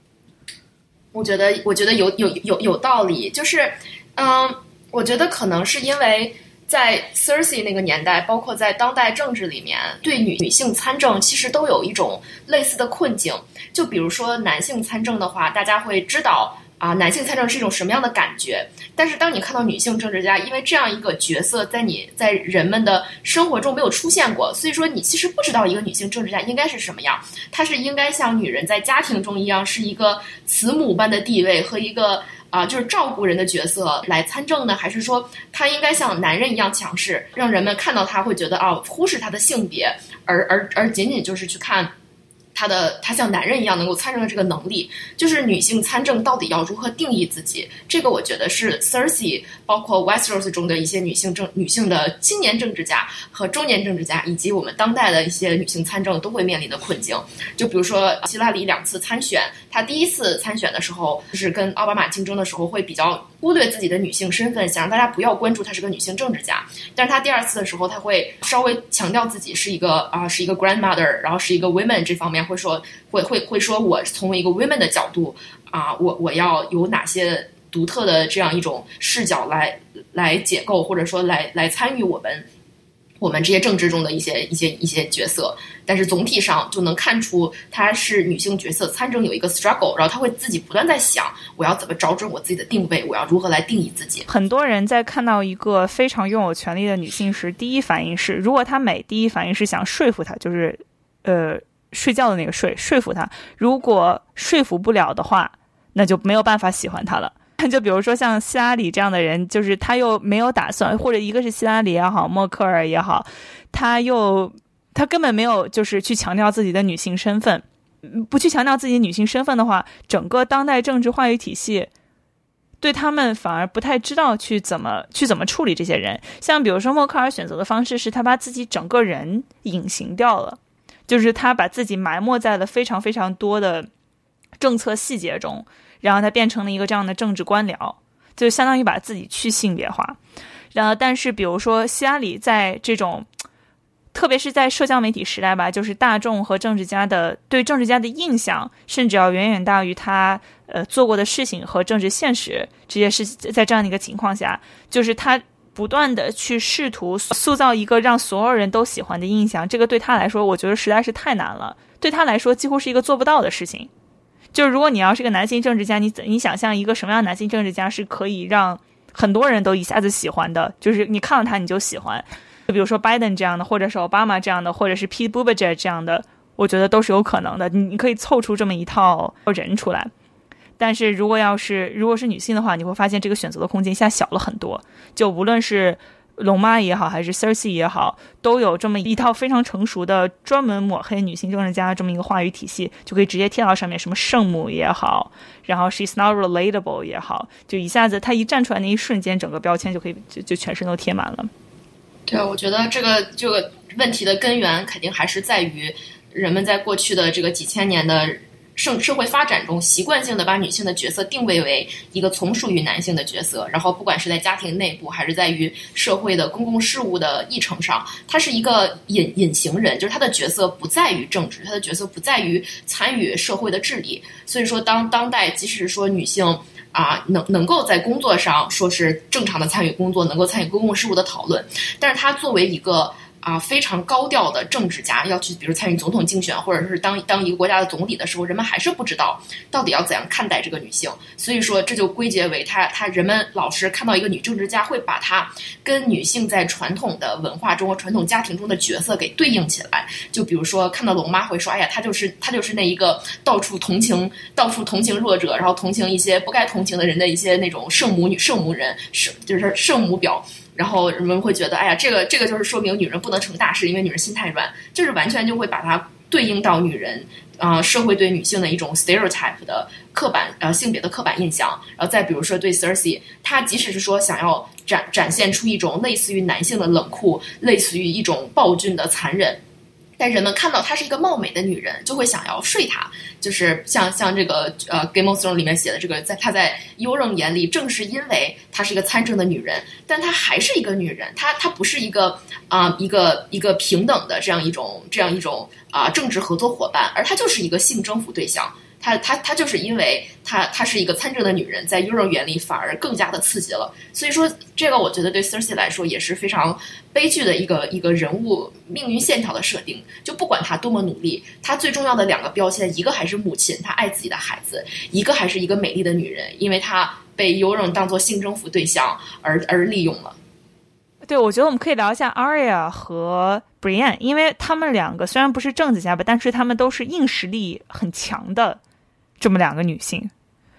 C: 我觉得，我觉得有有有有道理，就是，嗯，我觉得可能是因为。在 Cersei 那个年代，包括在当代政治里面，对女女性参政其实都有一种类似的困境。就比如说男性参政的话，大家会知道啊，男性参政是一种什么样的感觉。但是当你看到女性政治家，因为这样一个角色在你在人们的生活中没有出现过，所以说你其实不知道一个女性政治家应该是什么样。她是应该像女人在家庭中一样，是一个慈母般的地位和一个。啊，就是照顾人的角色来参政呢，还是说他应该像男人一样强势，让人们看到他会觉得啊，忽视他的性别，而而而仅仅就是去看。她的她像男人一样能够参政的这个能力，就是女性参政到底要如何定义自己？这个我觉得是 Cersei，包括 Westeros 中的一些女性政女性的青年政治家和中年政治家，以及我们当代的一些女性参政都会面临的困境。就比如说希拉里两次参选，她第一次参选的时候，就是跟奥巴马竞争的时候，会比较忽略自己的女性身份，想让大家不要关注她是个女性政治家。但是她第二次的时候，她会稍微强调自己是一个啊，是一个 grandmother，然后是一个 women 这方面。会说会会会说，我从一个 women 的角度啊，我我要有哪些独特的这样一种视角来来解构，或者说来来参与我们我们这些政治中的一些一些一些角色。但是总体上就能看出，她是女性角色参政有一个 struggle，然后她会自己不断在想，我要怎么找准我自己的定位，我要如何来定义自己。
A: 很多人在看到一个非常拥有权力的女性时，第一反应是，如果她美，第一反应是想说服她，就是呃。睡觉的那个睡说服他，如果说服不了的话，那就没有办法喜欢他了。(laughs) 就比如说像希拉里这样的人，就是他又没有打算，或者一个是希拉里也好，默克尔也好，他又他根本没有就是去强调自己的女性身份，不去强调自己女性身份的话，整个当代政治话语体系。对他们反而不太知道去怎么去怎么处理这些人。像比如说默克尔选择的方式是他把自己整个人隐形掉了，就是他把自己埋没在了非常非常多的政策细节中，然后他变成了一个这样的政治官僚，就相当于把自己去性别化。然后，但是比如说希拉里在这种。特别是在社交媒体时代吧，就是大众和政治家的对政治家的印象，甚至要远远大于他呃做过的事情和政治现实这些事。在这样的一个情况下，就是他不断的去试图塑造一个让所有人都喜欢的印象，这个对他来说，我觉得实在是太难了。对他来说，几乎是一个做不到的事情。就是如果你要是个男性政治家，你你想象一个什么样的男性政治家是可以让很多人都一下子喜欢的？就是你看到他你就喜欢。就比如说 Biden 这样的，或者是奥巴马这样的，或者是 Pete Buttigieg 这样的，我觉得都是有可能的。你你可以凑出这么一套人出来，但是如果要是如果是女性的话，你会发现这个选择的空间一下小了很多。就无论是龙妈也好，还是 Cersei 也好，都有这么一套非常成熟的专门抹黑女性政治家的这么一个话语体系，就可以直接贴到上面，什么圣母也好，然后 She's not relatable 也好，就一下子她一站出来那一瞬间，整个标签就可以就就全身都贴满了。
C: 对，我觉得这个这个问题的根源肯定还是在于人们在过去的这个几千年的社社会发展中，习惯性的把女性的角色定位为一个从属于男性的角色，然后不管是在家庭内部，还是在于社会的公共事务的议程上，他是一个隐隐形人，就是他的角色不在于政治，他的角色不在于参与社会的治理。所以说，当当代即使是说女性。啊，能能够在工作上说是正常的参与工作，能够参与公共事务的讨论，但是他作为一个。啊，非常高调的政治家要去，比如参与总统竞选，或者是当当一个国家的总理的时候，人们还是不知道到底要怎样看待这个女性。所以说，这就归结为他他人们老是看到一个女政治家，会把她跟女性在传统的文化中和、传统家庭中的角色给对应起来。就比如说，看到龙妈会说：“哎呀，她就是她就是那一个到处同情、到处同情弱者，然后同情一些不该同情的人的一些那种圣母女、圣母人，圣就是圣母婊。”然后人们会觉得，哎呀，这个这个就是说明女人不能成大事，因为女人心太软，就是完全就会把它对应到女人啊，社会对女性的一种 stereotype 的刻板呃性别的刻板印象。然后再比如说对 Cersei，她即使是说想要展展现出一种类似于男性的冷酷，类似于一种暴君的残忍。但人们看到她是一个貌美的女人，就会想要睡她。就是像像这个呃《Game of Thrones》里面写的这个，在她在优任眼里，正是因为她是一个参政的女人，但她还是一个女人，她她不是一个啊一个一个平等的这样一种这样一种啊政治合作伙伴，而她就是一个性征服对象。她她她就是因为她她是一个参政的女人，在幼儿园里反而更加的刺激了。所以说，这个我觉得对 Cersei 来说也是非常悲剧的一个一个人物命运线条的设定。就不管她多么努力，她最重要的两个标签，一个还是母亲，她爱自己的孩子；一个还是一个美丽的女人，因为她被尤人当做性征服对象而而利用了。
A: 对，我觉得我们可以聊一下 Arya 和 Brienne，因为他们两个虽然不是政治家吧，但是他们都是硬实力很强的。这么两个女性，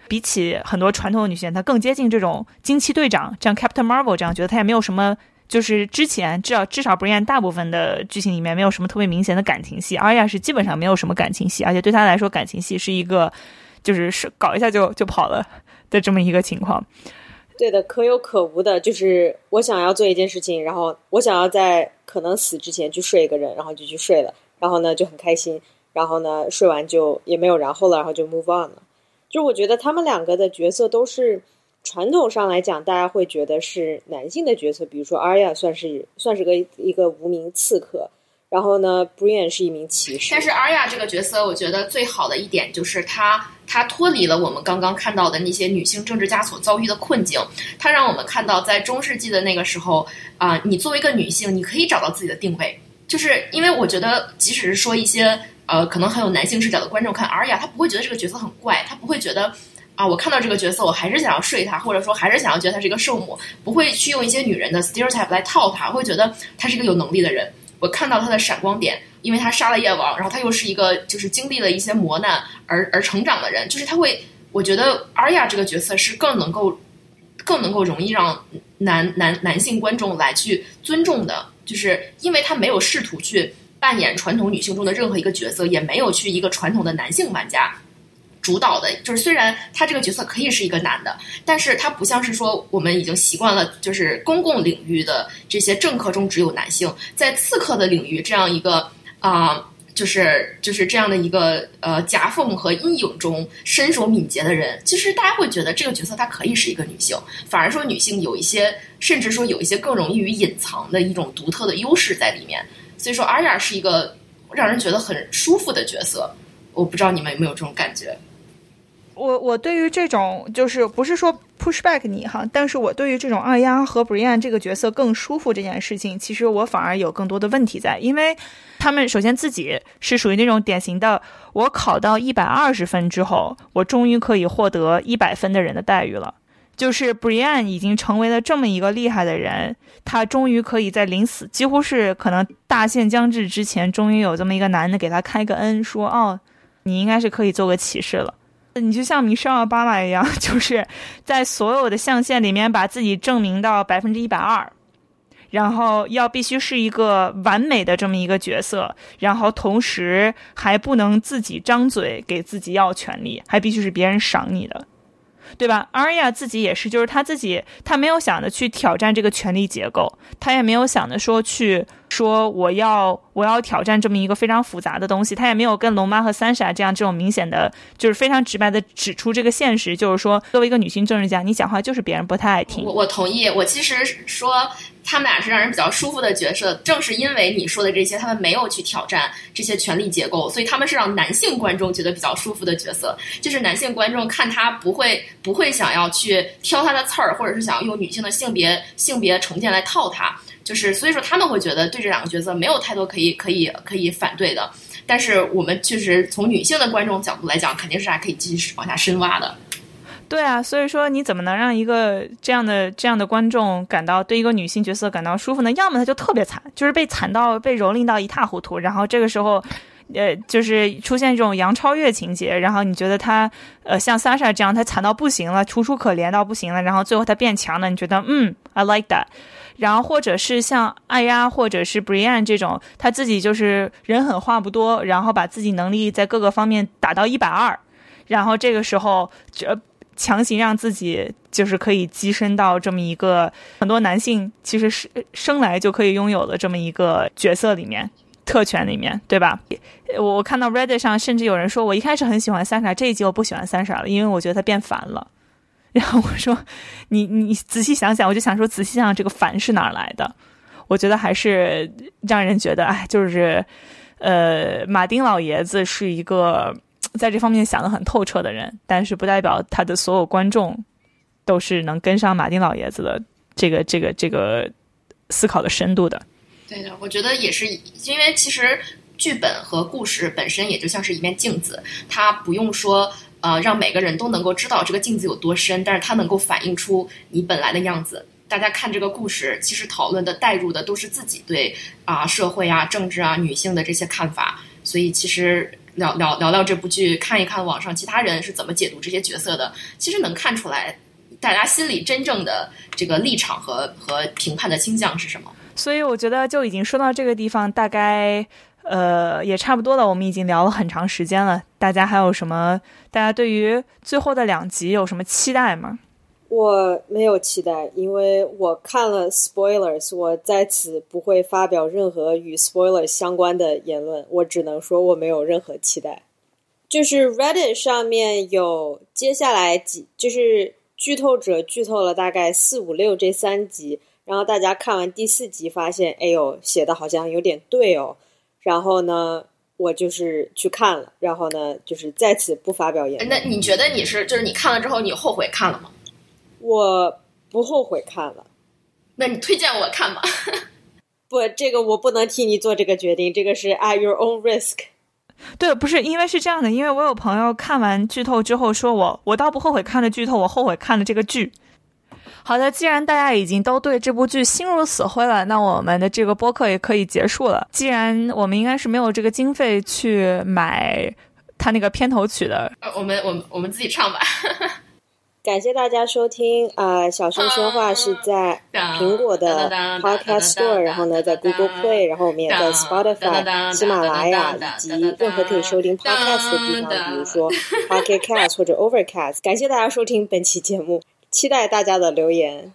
A: 比起很多传统的女性，她更接近这种惊奇队长，这样 Captain Marvel 这样，觉得她也没有什么，就是之前至少至少 Brian 大部分的剧情里面没有什么特别明显的感情戏而亚是基本上没有什么感情戏，而且对她来说，感情戏是一个就是是搞一下就就跑了的这么一个情况。
B: 对的，可有可无的，就是我想要做一件事情，然后我想要在可能死之前去睡一个人，然后就去睡了，然后呢就很开心。然后呢，睡完就也没有然后了，然后就 move on 了。就我觉得他们两个的角色都是传统上来讲，大家会觉得是男性的角色。比如说 Arya 算是算是个一个无名刺客，然后呢，Brian 是一名骑士。
C: 但是 Arya 这个角色，我觉得最好的一点就是他他脱离了我们刚刚看到的那些女性政治家所遭遇的困境，他让我们看到在中世纪的那个时候啊，你作为一个女性，你可以找到自己的定位，就是因为我觉得，即使是说一些。呃，可能很有男性视角的观众看阿雅，他不会觉得这个角色很怪，他不会觉得啊，我看到这个角色，我还是想要睡他，或者说还是想要觉得他是一个圣母，不会去用一些女人的 stereotype 来套他，会觉得他是一个有能力的人。我看到他的闪光点，因为他杀了夜王，然后他又是一个就是经历了一些磨难而而成长的人，就是他会，我觉得阿雅这个角色是更能够更能够容易让男男男性观众来去尊重的，就是因为他没有试图去。扮演传统女性中的任何一个角色，也没有去一个传统的男性玩家主导的，就是虽然他这个角色可以是一个男的，但是他不像是说我们已经习惯了，就是公共领域的这些政客中只有男性，在刺客的领域这样一个啊。就是就是这样的一个呃夹缝和阴影中身手敏捷的人，其实大家会觉得这个角色她可以是一个女性，反而说女性有一些，甚至说有一些更容易于隐藏的一种独特的优势在里面。所以说，阿雅是一个让人觉得很舒服的角色。我不知道你们有没有这种感觉？
A: 我我对于这种就是不是说 push back 你哈，但是我对于这种二丫和 Brian 这个角色更舒服这件事情，其实我反而有更多的问题在，因为他们首先自己是属于那种典型的，我考到一百二十分之后，我终于可以获得一百分的人的待遇了。就是 Brian 已经成为了这么一个厉害的人，他终于可以在临死，几乎是可能大限将至之前，终于有这么一个男的给他开个恩，说哦，你应该是可以做个骑士了。你就像米歇尔·奥巴马一样，(laughs) 就是在所有的象限里面把自己证明到百分之一百二，然后要必须是一个完美的这么一个角色，然后同时还不能自己张嘴给自己要权利，还必须是别人赏你的。对吧？阿亚自己也是，就是他自己，他没有想着去挑战这个权力结构，他也没有想着说去说我要我要挑战这么一个非常复杂的东西，他也没有跟龙妈和三傻这样这种明显的，就是非常直白的指出这个现实，就是说作为一个女性政治家，你讲话就是别人不太爱听。
C: 我我同意，我其实说。他们俩是让人比较舒服的角色，正是因为你说的这些，他们没有去挑战这些权力结构，所以他们是让男性观众觉得比较舒服的角色。就是男性观众看他不会不会想要去挑他的刺儿，或者是想要用女性的性别性别成见来套他。就是所以说他们会觉得对这两个角色没有太多可以可以可以反对的。但是我们确实从女性的观众角度来讲，肯定是还可以继续往下深挖的。
A: 对啊，所以说你怎么能让一个这样的这样的观众感到对一个女性角色感到舒服呢？要么他就特别惨，就是被惨到被蹂躏到一塌糊涂，然后这个时候，呃，就是出现这种杨超越情节，然后你觉得他呃像 Sasha 这样，他惨到不行了，楚楚可怜到不行了，然后最后他变强了，你觉得嗯，I like that。然后或者是像艾丫或者是 Brian 这种，他自己就是人狠话不多，然后把自己能力在各个方面打到一百二，然后这个时候这。强行让自己就是可以跻身到这么一个很多男性其实是生来就可以拥有的这么一个角色里面特权里面，对吧？我看到 Reddit 上甚至有人说，我一开始很喜欢三傻，这一集我不喜欢三傻了，因为我觉得他变烦了。(laughs) 然后我说，你你仔细想想，我就想说，仔细想想这个烦是哪来的？我觉得还是让人觉得，哎，就是呃，马丁老爷子是一个。在这方面想得很透彻的人，但是不代表他的所有观众都是能跟上马丁老爷子的这个这个这个思考的深度的。
C: 对的，我觉得也是，因为其实剧本和故事本身也就像是一面镜子，它不用说呃让每个人都能够知道这个镜子有多深，但是它能够反映出你本来的样子。大家看这个故事，其实讨论的、带入的都是自己对啊社会啊、政治啊、女性的这些看法，所以其实。聊聊聊聊这部剧，看一看网上其他人是怎么解读这些角色的，其实能看出来大家心里真正的这个立场和和评判的倾向是什么。
A: 所以我觉得就已经说到这个地方，大概呃也差不多了。我们已经聊了很长时间了，大家还有什么？大家对于最后的两集有什么期待吗？
B: 我没有期待，因为我看了 spoilers，我在此不会发表任何与 spoilers 相关的言论。我只能说我没有任何期待。就是 Reddit 上面有接下来几，就是剧透者剧透了大概四五六这三集，然后大家看完第四集发现，哎呦，写的好像有点对哦。然后呢，我就是去看了，然后呢，就是在此不发表言论。
C: 那你觉得你是，就是你看了之后，你后悔看了吗？
B: 我不后悔看了，
C: 那你推荐我看吗？(laughs)
B: 不，这个我不能替你做这个决定，这个是 at your own risk。
A: 对，不是因为是这样的，因为我有朋友看完剧透之后说我，我倒不后悔看了剧透，我后悔看了这个剧。好的，既然大家已经都对这部剧心如死灰了，那我们的这个播客也可以结束了。既然我们应该是没有这个经费去买他那个片头曲的，
C: 呃，我们我们我们自己唱吧。
B: 感谢大家收听啊！小声说话是在苹果的 Podcast Store，然后呢，在 Google Play，然后我们也在 Spotify、喜马拉雅以及任何可以收听 Podcast 的地方，比如说 Pocket Cast 或者 Overcast。感谢大家收听本期节目，期待大家的留言。